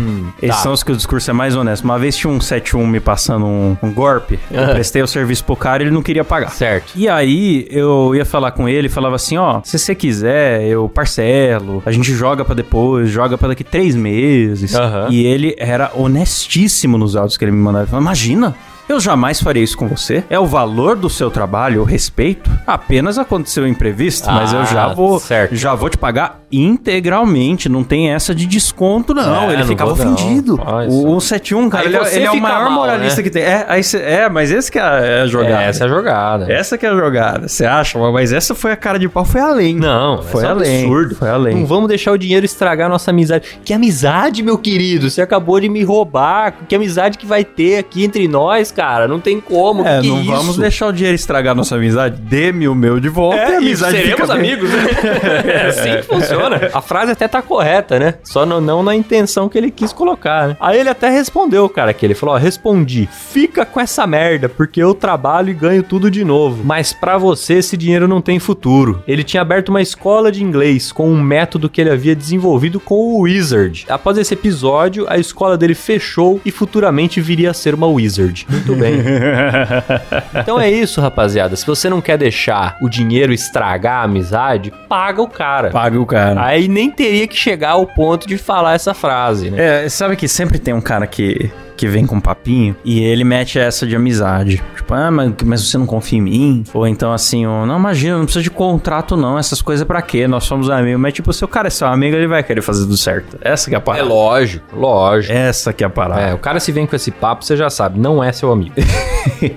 eles tá. são os que o discurso é mais honesto. Uma vez tinha um 71 me passando um, um golpe, eu prestei o serviço pro cara e ele não queria pagar. Certo. E aí eu ia falar com ele, falava assim, ó, se você quiser, eu parcelo, a gente joga pra depois, joga pra daqui três meses. E ele era honestíssimo nos áudios que ele me mandava. Ele falava, imagina, eu jamais faria isso com você. É o valor do seu trabalho, eu respeito. Apenas aconteceu imprevisto, mas eu já Ah, vou, certo. já vou te pagar integralmente. Não tem essa de desconto, não. É, ele não ficava ofendido. Só. O, o 71, cara, ele, é- ele é o maior mal, moralista né? que tem. É, cê- é, mas esse que é a, é a jogada. É, essa é a jogada. Essa que é a jogada, você acha? Mas essa foi a cara de pau, foi além. Não, foi é além. absurdo. Foi além. Não vamos deixar o dinheiro estragar a nossa amizade. Que amizade, meu querido? Você acabou de me roubar. Que amizade que vai ter aqui entre nós, cara? Não tem como. É, que não vamos deixar o dinheiro estragar nossa amizade. Dê-me o meu de volta e a É, e amizade seremos bem. amigos, né? É assim que funciona. A frase até tá correta, né? Só no- não na intenção que ele quis colocar, né? Aí ele até respondeu, cara, que ele falou, ó, respondi, fica com essa merda, porque eu trabalho e ganho tudo de novo. Mas pra você esse dinheiro não tem futuro. Ele tinha aberto uma escola de inglês com um método que ele havia desenvolvido com o Wizard. Após esse episódio, a escola dele fechou e futuramente viria a ser uma Wizard. Muito bem. Então é isso, rapaziada. Se você não quer deixar o dinheiro estragar a amizade, paga o cara. Paga o cara. Aí nem teria que chegar ao ponto de falar essa frase, né? É, sabe que sempre tem um cara que, que vem com papinho e ele mete essa de amizade. Tipo, ah, mas, mas você não confia em mim? Ou então assim, ó, não, imagina, não precisa de contrato não, essas coisas pra quê? Nós somos amigos. Mas tipo, se o cara é seu amigo, ele vai querer fazer tudo certo. Essa que é a É parada. lógico, lógico. Essa que é a parada. É, o cara se vem com esse papo, você já sabe, não é seu amigo.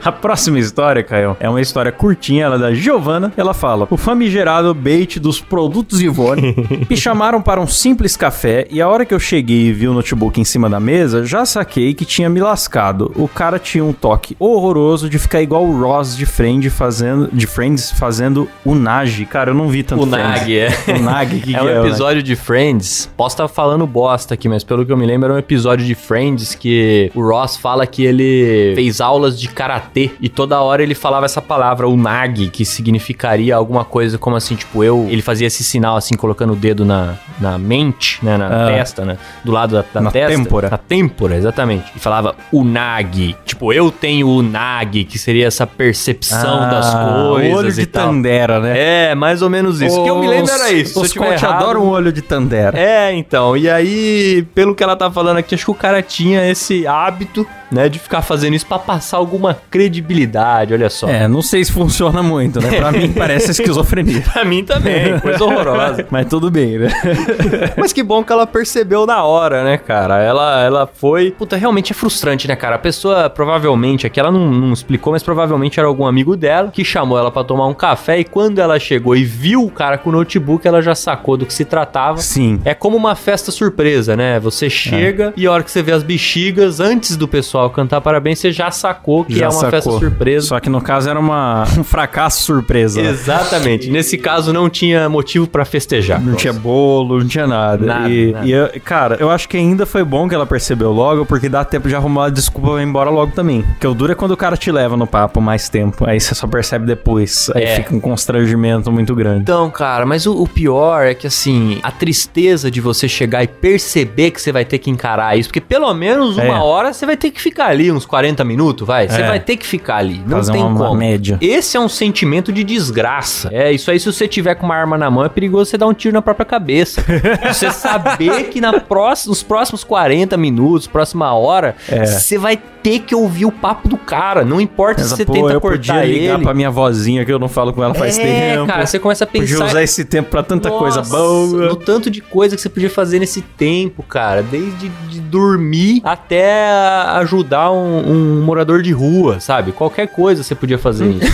A próxima história, Caio, é uma história curtinha, ela é da Giovana. Ela fala: O famigerado bait dos produtos Ivone me chamaram para um simples café e a hora que eu cheguei e vi o notebook em cima da mesa, já saquei que tinha me lascado. O cara tinha um toque horroroso de ficar igual o Ross de Friends fazendo, de Friends fazendo o Nagi. Cara, eu não vi tanto O. Nag, é. O Nag, que é que um é o Nag? episódio de Friends. Posso estar falando bosta aqui, mas pelo que eu me lembro, era um episódio de Friends que o Ross fala que ele fez aulas de karatê e toda hora ele falava essa palavra, o nag, que significaria alguma coisa como assim, tipo, eu. Ele fazia esse sinal assim, colocando o dedo na, na mente, né? Na Ah. testa, né? Do lado da, da Na testa. têmpora. Na têmpora, exatamente. E falava o nag. Tipo, eu tenho o nag, que seria essa percepção Ah, das coisas. Olho de e tal. Tandera, né? É, mais ou menos isso. O que eu me lembro era isso. Os coach errado- adoram um olho de Tandera. é, então. E aí, pelo que ela tá falando aqui, acho que o cara tinha esse hábito, né, de ficar fazendo isso pra passar alguma credibilidade, olha só. É, não sei se funciona muito, né? Pra mim parece esquizofrenia. Pra mim também, coisa horrorosa. Mas tudo bem, né? Mas que bom que ela percebeu na hora, né, cara? Ela, ela foi. Puta, realmente é frustrante, né, cara? A pessoa provavelmente, aqui ela não, não explicou, mas provavelmente era algum amigo dela que chamou ela pra tomar um café e quando ela chegou e viu o cara com o notebook, ela já sacou do que se tratava. Sim. É como uma festa surpresa, né? Você chega e a hora que você vê as bexigas, antes do pessoal cantar parabéns, você já sacou que Já é uma festa sacou. surpresa. Só que no caso era uma, um fracasso surpresa. né? Exatamente. Nesse caso não tinha motivo pra festejar. Não tinha bolo, não tinha nada. Nada, e, nada. e eu- cara, eu acho que ainda foi bom que ela percebeu logo, porque dá tempo de arrumar uma desculpa pra ir embora logo também. Porque o duro é quando o cara te leva no papo mais tempo. Aí você só percebe depois. Aí É. fica um constrangimento muito grande. Então, cara, mas o, o pior é que, assim, a tristeza de você chegar e perceber que você vai ter que encarar isso, porque pelo menos uma É. hora você vai ter que ficar ali, uns 40 minutos, vai. Você É. vai ter que ficar ali. Não Fazer tem uma, uma como. média. Esse é um sentimento de desgraça. É, isso aí, se você tiver com uma arma na mão, é perigoso você dar um tiro na própria cabeça. você saber que na próxima, nos próximos 40 minutos, próxima hora, É. você vai ter que ouvir o papo do cara. Não importa se Essa, você pô, tenta eu podia cortar ligar ele. pra minha vozinha que eu não falo com ela faz é, tempo. cara, você começa a Podia pensar usar esse tempo pra tanta coisa nossa, boa. No tanto de coisa que você podia fazer nesse tempo, cara. Desde de dormir até ajudar um, um morador de rua, sabe? Qualquer coisa você podia fazer isso.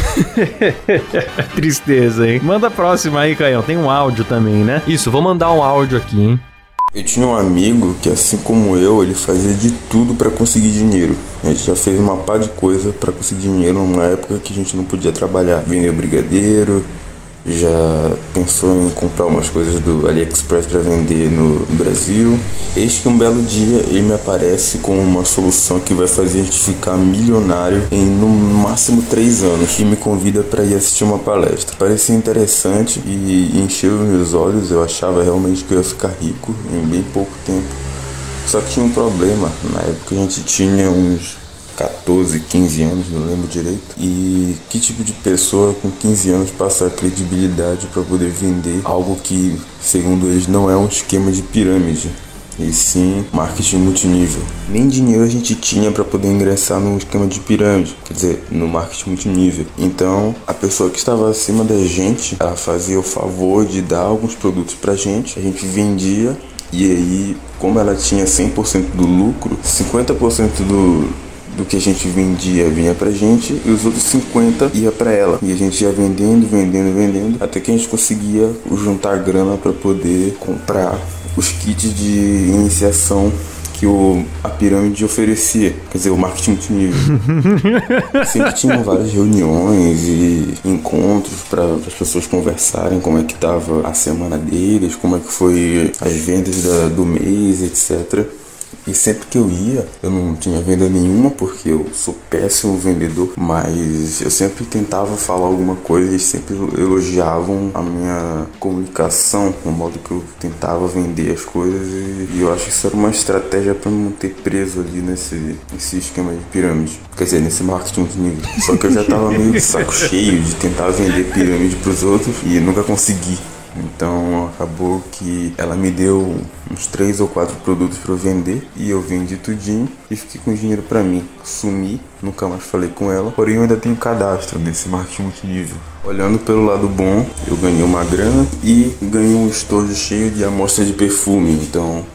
Tristeza, hein? Manda a próxima aí, Caião. Tem um áudio também, né? Isso, vou mandar um áudio aqui, hein? Eu tinha um amigo que, assim como eu, ele fazia de tudo para conseguir dinheiro. A gente já fez uma par de coisa para conseguir dinheiro numa época que a gente não podia trabalhar. Vender brigadeiro, já pensou em comprar umas coisas do AliExpress para vender no Brasil. Eis que um belo dia ele me aparece com uma solução que vai fazer a gente ficar milionário em no máximo três anos e me convida para ir assistir uma palestra. Parecia interessante e encheu os meus olhos. Eu achava realmente que eu ia ficar rico em bem pouco tempo. Só que tinha um problema. Na época a gente tinha uns 14, 15 anos, não lembro direito. E que tipo de pessoa com 15 anos passa a credibilidade para poder vender algo que, segundo eles, não é um esquema de pirâmide? E sim marketing multinível. Nem dinheiro a gente tinha para poder ingressar no esquema de pirâmide, quer dizer, no marketing multinível. Então, a pessoa que estava acima da gente, ela fazia o favor de dar alguns produtos pra gente, a gente vendia e aí, como ela tinha 100% do lucro, 50% do, do que a gente vendia vinha pra gente e os outros 50 ia para ela. E a gente ia vendendo, vendendo, vendendo, até que a gente conseguia juntar grana para poder comprar os kits de iniciação que o, a pirâmide oferecia, quer dizer, o marketing multinível. Sempre tinham várias reuniões e encontros para as pessoas conversarem como é que estava a semana deles, como é que foi as vendas da, do mês, etc. E sempre que eu ia, eu não tinha venda nenhuma porque eu sou péssimo vendedor, mas eu sempre tentava falar alguma coisa e sempre elogiavam a minha comunicação, o modo que eu tentava vender as coisas e, eu acho que isso era uma estratégia para me manter preso ali nesse, nesse esquema de pirâmide. Quer dizer, nesse marketing de nível. Só que eu já tava meio saco cheio de tentar vender pirâmide pros outros e nunca consegui. Então acabou que ela me deu uns três ou quatro produtos para eu vender e eu vendi tudinho e fiquei com dinheiro para mim. Sumi, nunca mais falei com ela, porém eu ainda tenho cadastro nesse marketing multinível. Olhando pelo lado bom, eu ganhei uma grana e ganhei um estojo cheio de amostra de perfume. Então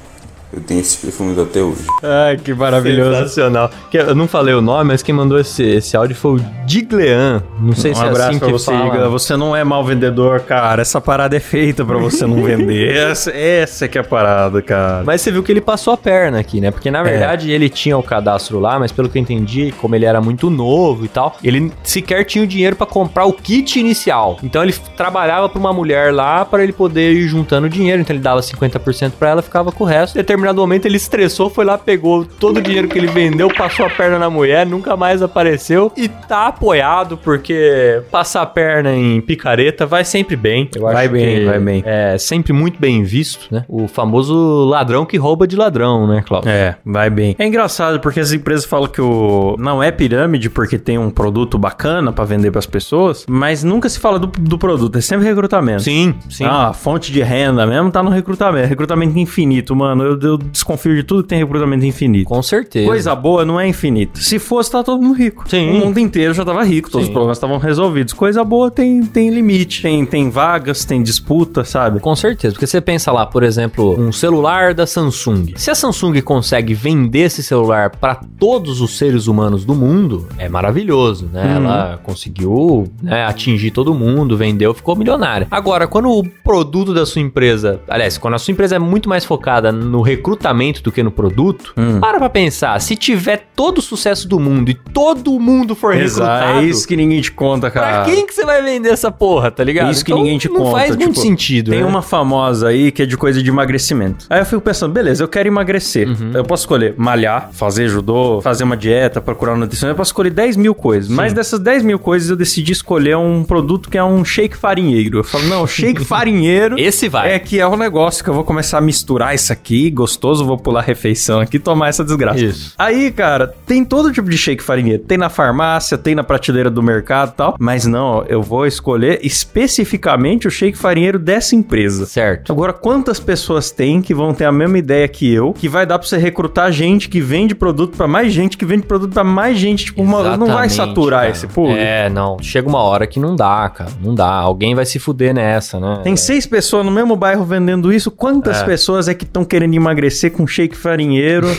eu tenho esses perfumes até hoje. Ai, que maravilhoso. Sensacional. Que eu não falei o nome, mas quem mandou esse, esse áudio foi o Diglean. Não sei um se é abraço assim que você, fala. Você não é mal vendedor, cara. Essa parada é feita pra você não vender. essa, essa que é a parada, cara. Mas você viu que ele passou a perna aqui, né? Porque na verdade ele tinha o cadastro lá, mas pelo que eu entendi, como ele era muito novo e tal, ele sequer tinha o dinheiro pra comprar o kit inicial. Então ele trabalhava pra uma mulher lá para ele poder ir juntando dinheiro. Então ele dava 50% pra ela, ficava com o resto. Em determinado momento ele estressou, foi lá, pegou todo o dinheiro que ele vendeu, passou a perna na mulher, nunca mais apareceu e tá apoiado porque passar a perna em picareta vai sempre bem. Eu Vai bem, vai bem. É sempre muito bem visto, né? O famoso ladrão que rouba de ladrão, né, Cláudio? É, vai bem. É engraçado porque as empresas falam que o não é pirâmide porque tem um produto bacana pra vender pras pessoas, mas nunca se fala do, do produto, é sempre recrutamento. Sim, sim. Ah, a fonte de renda mesmo tá no recrutamento. Recrutamento infinito, mano. Eu, eu desconfio de tudo que tem recrutamento infinito. Com certeza. Coisa boa não é infinito. Se fosse, tá todo mundo rico. Sim. O mundo inteiro já tava rico, todos Sim. os problemas estavam resolvidos. Coisa boa tem, tem limite, tem, tem vagas, tem disputa, sabe? Com certeza, porque você pensa lá, por exemplo, um celular da Samsung. Se a Samsung consegue vender esse celular para todos os seres humanos do mundo, é maravilhoso, né? Ela conseguiu né, atingir todo mundo, vendeu, ficou milionária. Agora, quando o produto da sua empresa, aliás, quando a sua empresa é muito mais focada no recrutamento do que no produto, para pra pensar, se tiver todo o sucesso do mundo e todo mundo for Exato. recrutado, É isso que ninguém te conta, cara. pra quem que você vai vender essa porra, tá ligado? Isso que Então, ninguém te não conta. faz muito tipo, sentido, Tem né? uma famosa aí que é de coisa de emagrecimento. Aí eu fico pensando, beleza, eu quero emagrecer. Uhum. Eu posso escolher malhar, fazer judô, fazer uma dieta, procurar um nutricionista. Eu posso escolher 10 mil coisas. Mas dessas 10 mil coisas eu decidi escolher um produto que é um shake farinheiro. Eu falo, não, shake farinheiro. Esse vai. É que é um negócio que eu vou começar a misturar isso aqui, gostoso, vou pular a refeição aqui e tomar essa desgraça. Isso. Aí, cara, tem todo tipo de shake farinheiro. Tem na farmácia, tem na prateleira do mercado e tal. Mas não, eu vou escolher especificamente o shake farinheiro dessa empresa. Certo. Agora, quantas pessoas tem que vão ter a mesma ideia que eu, que vai dar pra você recrutar gente que vende produto pra mais gente, que vende produto pra mais gente? Tipo, uma, não vai saturar cara. esse público. É, não. Chega uma hora que não dá, cara. Não dá. Alguém vai se fuder nessa, né? Tem seis pessoas no mesmo bairro vendendo isso. Quantas É. pessoas é que estão querendo emagrecer com shake farinheiro.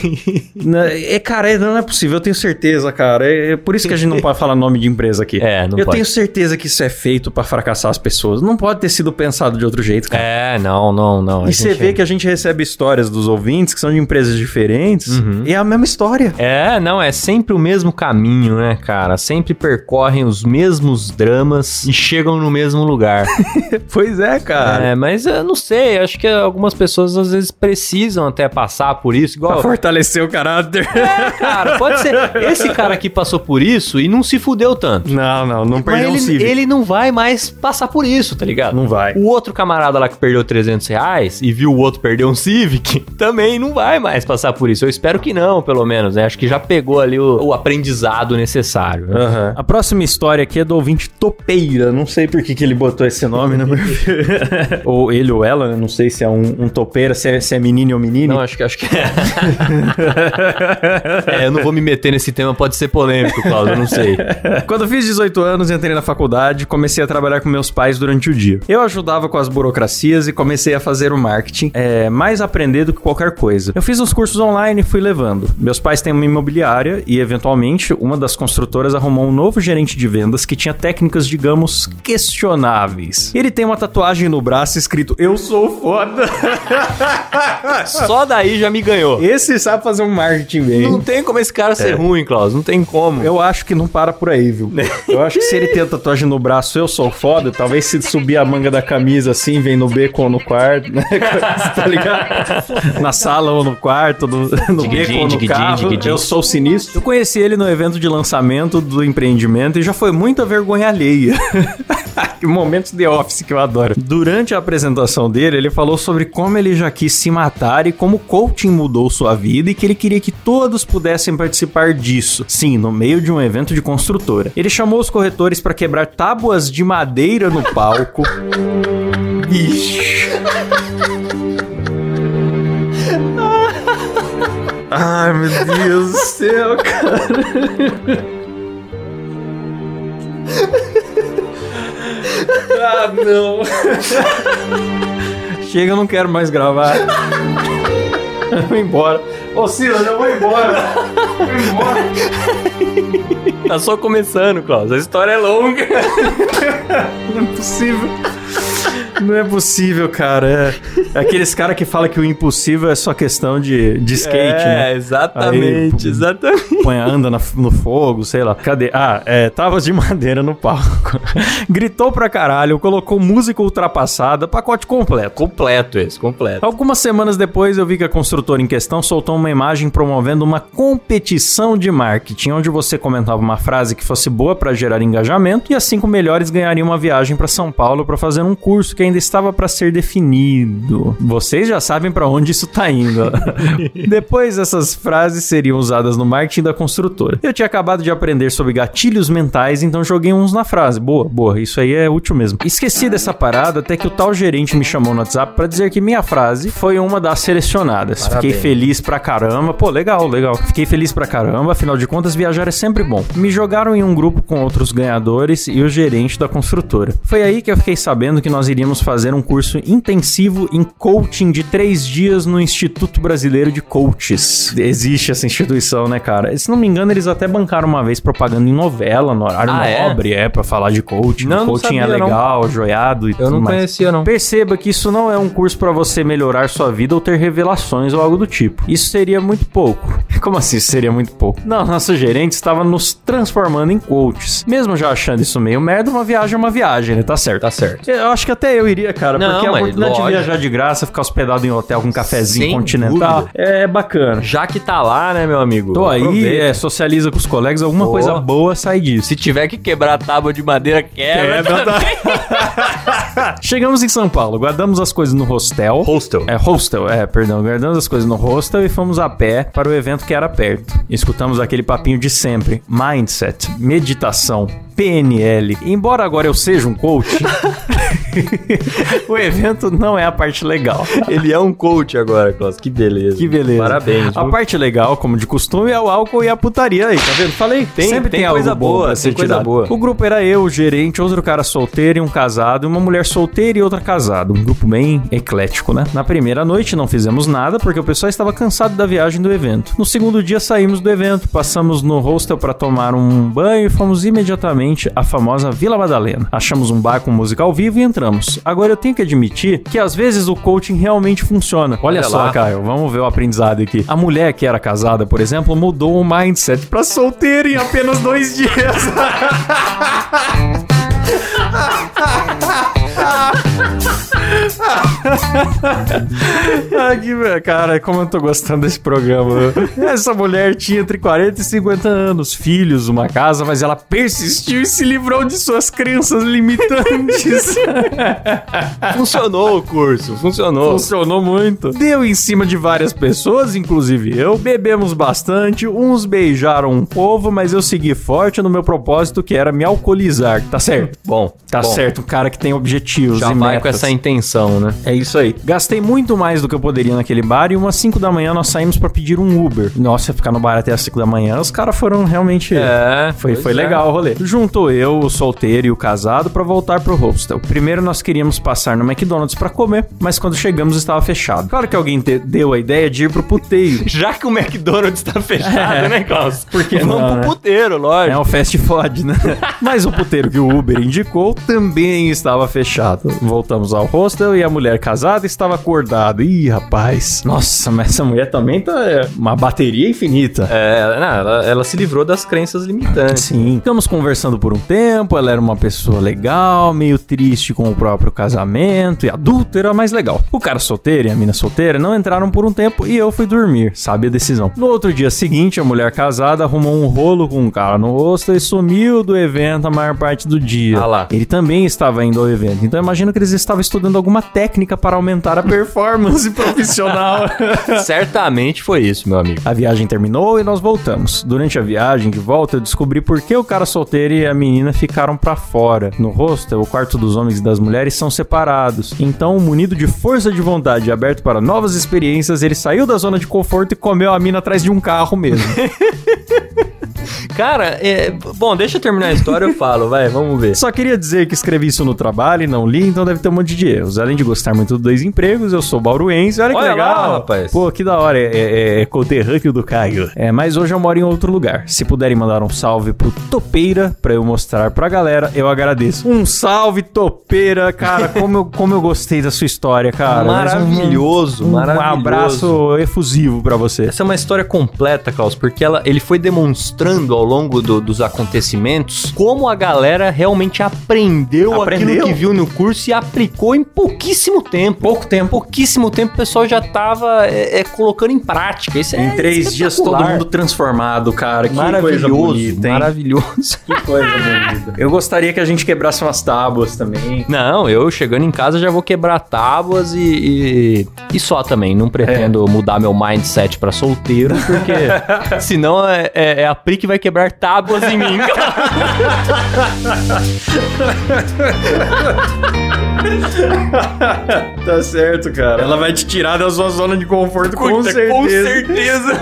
Né, é, cara, é, não é possível, eu tenho certeza, cara. É, é por isso que a gente não pode falar nome de empresa aqui. É, não Eu pode. tenho certeza que isso é feito pra fracassar as pessoas. Não pode ter sido pensado de outro jeito, cara. É, não, não, não. E você vê que a gente recebe histórias dos ouvintes que são de empresas diferentes Uhum. e é a mesma história. É, não, é sempre o mesmo caminho, né, cara? Sempre percorrem os mesmos dramas e chegam no mesmo lugar. Pois é, cara. é, mas eu não sei, acho que algumas pessoas às vezes precisam até passar por isso, Pra igual. fortalecer o caráter. É, cara, pode ser. Esse cara aqui passou por isso e não se fudeu tanto. Não, não, não Mas perdeu o ele, Civic. ele não vai mais passar por isso, tá ligado? Não vai. O outro camarada lá que perdeu 300 reais e viu o outro perder um Civic, também não vai mais passar por isso. Eu espero que não, pelo menos, né? Acho que já pegou ali o, o aprendizado necessário. né? Aham. A próxima história aqui é do ouvinte Topeira. Não sei por que, que ele botou esse nome no perfil. ou ele ou ela, né? não sei se é um, um topeira, se é, se é menino ou Não, acho que acho que é. é, eu não vou me meter nesse tema, pode ser polêmico, Claudio, eu não sei. Quando eu fiz 18 anos, entrei na faculdade, comecei a trabalhar com meus pais durante o dia. Eu ajudava com as burocracias e comecei a fazer o marketing, é, mais aprender do que qualquer coisa. Eu fiz uns cursos online e fui levando. Meus pais têm uma imobiliária e, eventualmente, uma das construtoras arrumou um novo gerente de vendas que tinha técnicas, digamos, questionáveis. Ele tem uma tatuagem no braço escrito Eu sou foda. Só daí já me ganhou. Esse sabe fazer um marketing bem. Não tem como esse cara ser ruim, Klaus, não tem como. Eu acho que não para por aí, viu? Eu acho que se ele tem a tatuagem no braço, eu sou foda, talvez se subir a manga da camisa assim, vem no beco ou no quarto, né? tá ligado? Na sala ou no quarto, no, no beco ou no carro, eu sou sinistro. Eu conheci ele no evento de lançamento do empreendimento e já foi muita vergonha alheia. Momentos de office que eu adoro. Durante a apresentação dele, ele falou sobre como ele já quis se matar e como o coaching mudou sua vida e que ele queria que todos pudessem participar disso. Sim, no meio de um evento de construtora. Ele chamou os corretores para quebrar tábuas de madeira no palco. Ixi. Ai, meu Deus do céu, cara. Ah, não. Chega, eu não quero mais gravar. Eu vou embora. Ô, Silas, eu vou embora. Eu vou embora. Tá só começando, Klaus. A história é longa. Não é possível. Não é possível, cara. É aqueles caras que falam que o impossível é só questão de, de skate, né? É, exatamente, Aí, exatamente. põe anda na- no fogo, sei lá. Cadê? Ah, é, tábuas de madeira no palco. Gritou pra caralho, colocou música ultrapassada, pacote completo. Completo esse, completo. Algumas semanas depois, eu vi que a construtora em questão soltou uma imagem promovendo uma competição de marketing, onde você comentava uma frase que fosse boa pra gerar engajamento e as cinco melhores ganhariam uma viagem pra São Paulo pra fazer um curso que ainda estava pra ser definido. Vocês já sabem pra onde isso tá indo. depois, essas frases seriam usadas no marketing da construtora. Eu tinha acabado de aprender sobre gatilhos mentais, então joguei uns na frase. Boa, boa, isso aí é útil mesmo. Esqueci dessa parada até que o tal gerente me chamou no WhatsApp pra dizer que minha frase foi uma das selecionadas. Fiquei feliz pra caramba. Pô, legal, legal. Fiquei feliz pra caramba, afinal de contas, viajar é sempre bom. Me jogaram em um grupo com outros ganhadores e o gerente da construtora. Foi aí que eu fiquei sabendo que nós iríamos fazer um curso intensivo em coaching de três dias no Instituto Brasileiro de Coaches. Existe essa instituição, né, cara? Se não me engano, eles até bancaram uma vez propaganda em novela, no horário Ah, é? nobre, é, pra falar de coaching. Não, não coaching é sabia, não. legal, joiado e Eu tudo não mais. conhecia, não. Perceba que isso não é um curso pra você melhorar sua vida ou ter revelações ou algo do tipo. Isso seria muito pouco. Como assim isso seria muito pouco? Não, nosso gerente estava nos transformando em coaches. Mesmo já achando isso meio merda, uma viagem é uma viagem, né? Tá certo. Tá certo. Eu acho que até eu iria, cara, Não, porque a oportunidade de lógico. viajar de graça, ficar hospedado em hotel com um cafezinho Sem continental, dúvida. é bacana. Já que tá lá, né, meu amigo? Tô aí, é, socializa com os colegas, alguma Boa. coisa boa sai disso. Se tiver que quebrar a tábua de madeira, quebra. Chegamos em São Paulo, guardamos as coisas no hostel. Hostel. É, hostel, é, perdão. Guardamos as coisas no hostel e fomos a pé para o evento que era perto. Escutamos aquele papinho de sempre: mindset, meditação, PNL. Embora agora eu seja um coach, o evento não é a parte legal. Ele é um coach agora, Klaus. Que beleza. Que beleza. Parabéns. A viu? parte legal, como de costume, é o álcool e a putaria aí, tá vendo? Falei, Tem- sempre tem tem, coisa boa, ser tem coisa boa. O grupo era eu, o gerente, outro cara solteiro e um casado, uma mulher solteira e outra casada. Um grupo bem eclético, né? Na primeira noite não fizemos nada porque o pessoal estava cansado da viagem do evento. No segundo dia saímos do evento, passamos no hostel para tomar um banho e fomos imediatamente à famosa Vila Madalena. Achamos um bar com música ao vivo e entramos. Agora eu tenho que admitir que às vezes o coaching realmente funciona. Olha, Olha só, lá. Caio, vamos ver o aprendizado aqui. A mulher que era casada, por exemplo, mudou o mindset pra solteira em apenas dois dias. cara, como eu tô gostando desse programa. Essa mulher tinha entre 40 e 50 anos, filhos, uma casa, mas ela persistiu e se livrou de suas crenças limitantes. Funcionou o curso, funcionou. Funcionou muito. Deu em cima de várias pessoas, inclusive eu. Bebemos bastante, uns beijaram um povo, mas eu segui forte no meu propósito, que era me alcoolizar. Tá certo? Bom, Tá bom. certo, um cara que tem objetivos Já e vai metas. com essa intenção, né? É isso aí. Gastei muito mais do que eu poderia naquele bar e umas 5 da manhã nós saímos pra pedir um Uber. Nossa, ficar no bar até as 5 da manhã, os caras foram realmente... É, Foi, foi é. legal o rolê. Juntou eu, o solteiro e o casado pra voltar pro hostel. Primeiro nós queríamos passar no McDonald's pra comer, mas quando chegamos estava fechado. Claro que alguém deu a ideia de ir pro puteiro. Já que o McDonald's tá fechado, É. né, Klaus? Por que Vamos não, pro né? puteiro, É lógico. um fast food, né? Mas o puteiro que o Uber indicou também estava fechado. Voltamos ao hostel e a mulher casada estava acordada. Ih, rapaz. Nossa, mas essa mulher também tá é, uma bateria infinita. É, não, ela, ela se livrou das crenças limitantes. Sim. Ficamos conversando por um tempo, ela era uma pessoa legal, meio triste com o próprio casamento e adulta era mais legal. O cara solteiro e a mina solteira não entraram por um tempo e eu fui dormir, sabe a decisão. No outro dia seguinte, a mulher casada arrumou um rolo com um cara no rosto e sumiu do evento a maior parte do dia. Ah lá. Ele também estava indo ao evento, então imagino que eles estavam estudando alguma técnica para aumentar a performance profissional. Certamente foi isso, meu amigo. A viagem terminou e nós voltamos. Durante a viagem de volta, eu descobri por que o cara solteiro e a menina ficaram pra fora. No hostel, o quarto dos homens e das mulheres são separados. Então, munido de força de vontade e aberto para novas experiências, ele saiu da zona de conforto e comeu a mina atrás de um carro mesmo. Cara, é... bom, deixa eu terminar a história, eu falo, vai, vamos ver. Só queria dizer que escrevi isso no trabalho e não li, então deve ter um monte de erros. Além de gostar muito dos dois empregos, eu sou bauruense. Olha que Olha legal. lá, rapaz. Pô, que da hora. É, é, é conterrâneo do Caio. É, mas hoje eu moro em outro lugar. Se puderem mandar um salve pro Topeira pra eu mostrar pra galera, eu agradeço. Um salve, Topeira. Cara, como eu, como eu gostei da sua história, cara. Mas um- Maravilhoso, um, maravilhoso. abraço efusivo pra você. Essa é uma história completa, Klaus, porque ela, ele foi demonstrando ao longo do- dos acontecimentos como a galera realmente aprendeu, Aprendeu. aquilo que viu no curso e aplicou em pouquíssimo tempo. Pouco tempo. Pouquíssimo tempo o pessoal já tava é, é, colocando em prática. Isso é Em três dias todo mundo transformado, cara. Que coisa maravilhoso, bonita, hein? maravilhoso. Que coisa bonita. Eu gostaria que a gente quebrasse umas tábuas também. Não, eu chegando em casa já vou quebrar tábuas e, e, e só também. Não pretendo É. mudar meu mindset pra solteiro, porque senão é, é- é a Pri que vai quebrar tábuas em mim. Tá certo, cara. Ela vai te tirar da sua zona de conforto com certeza. Com certeza.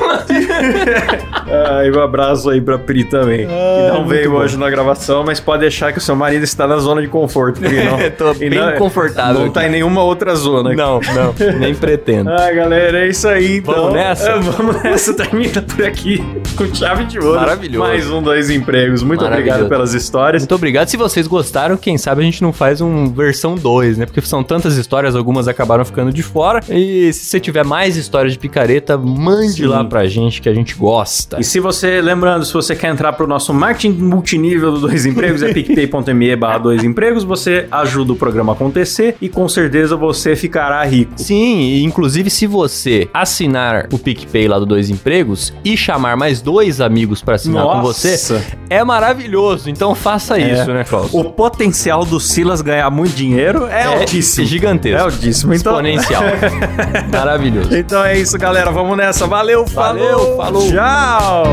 Ai, um abraço aí pra Pri também. que não veio hoje na gravação, mas pode deixar que o seu marido está na zona de conforto. Pri, não, Tô e bem não- confortável Não tá aqui. em nenhuma outra zona. não, não, nem pretendo. Ai, galera, é isso aí, então. Vamos nessa? É, vamos nessa, termina por aqui com chave de ouro. Maravilhoso. Mais um, dois empregos. Muito obrigado pelas histórias. Muito obrigado. Se vocês gostaram, quem sabe a gente não faz um versão 2, né? Porque são tantas histórias, algumas acabaram ficando de fora. E se você tiver mais histórias de picareta, mande Sim. lá pra gente que a gente gosta. E se você, lembrando, se você quer entrar pro nosso marketing multinível do Dois Empregos, é picpay.me barra Dois Empregos, você ajuda o programa a acontecer e com certeza você ficará rico. Sim, e inclusive se você assinar o PicPay lá do Dois Empregos e chamar mais dois amigos pra assinar com Nossa. você, é maravilhoso. Então faça É. isso, né, Klaus? O potencial do Silas ganhar muito dinheiro é, altíssimo. gigantesco. É altíssimo. Então, Exponencial. Maravilhoso. então é isso, galera. Vamos nessa. Valeu, Valeu, falou. falou. Tchau.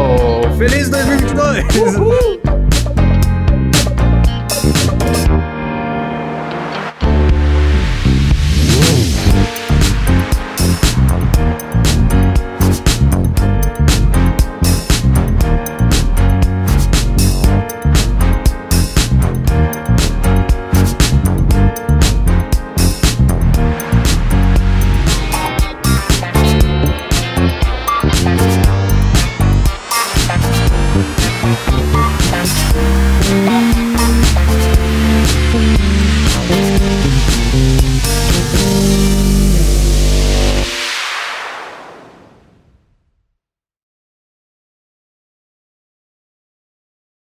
Feliz 2022.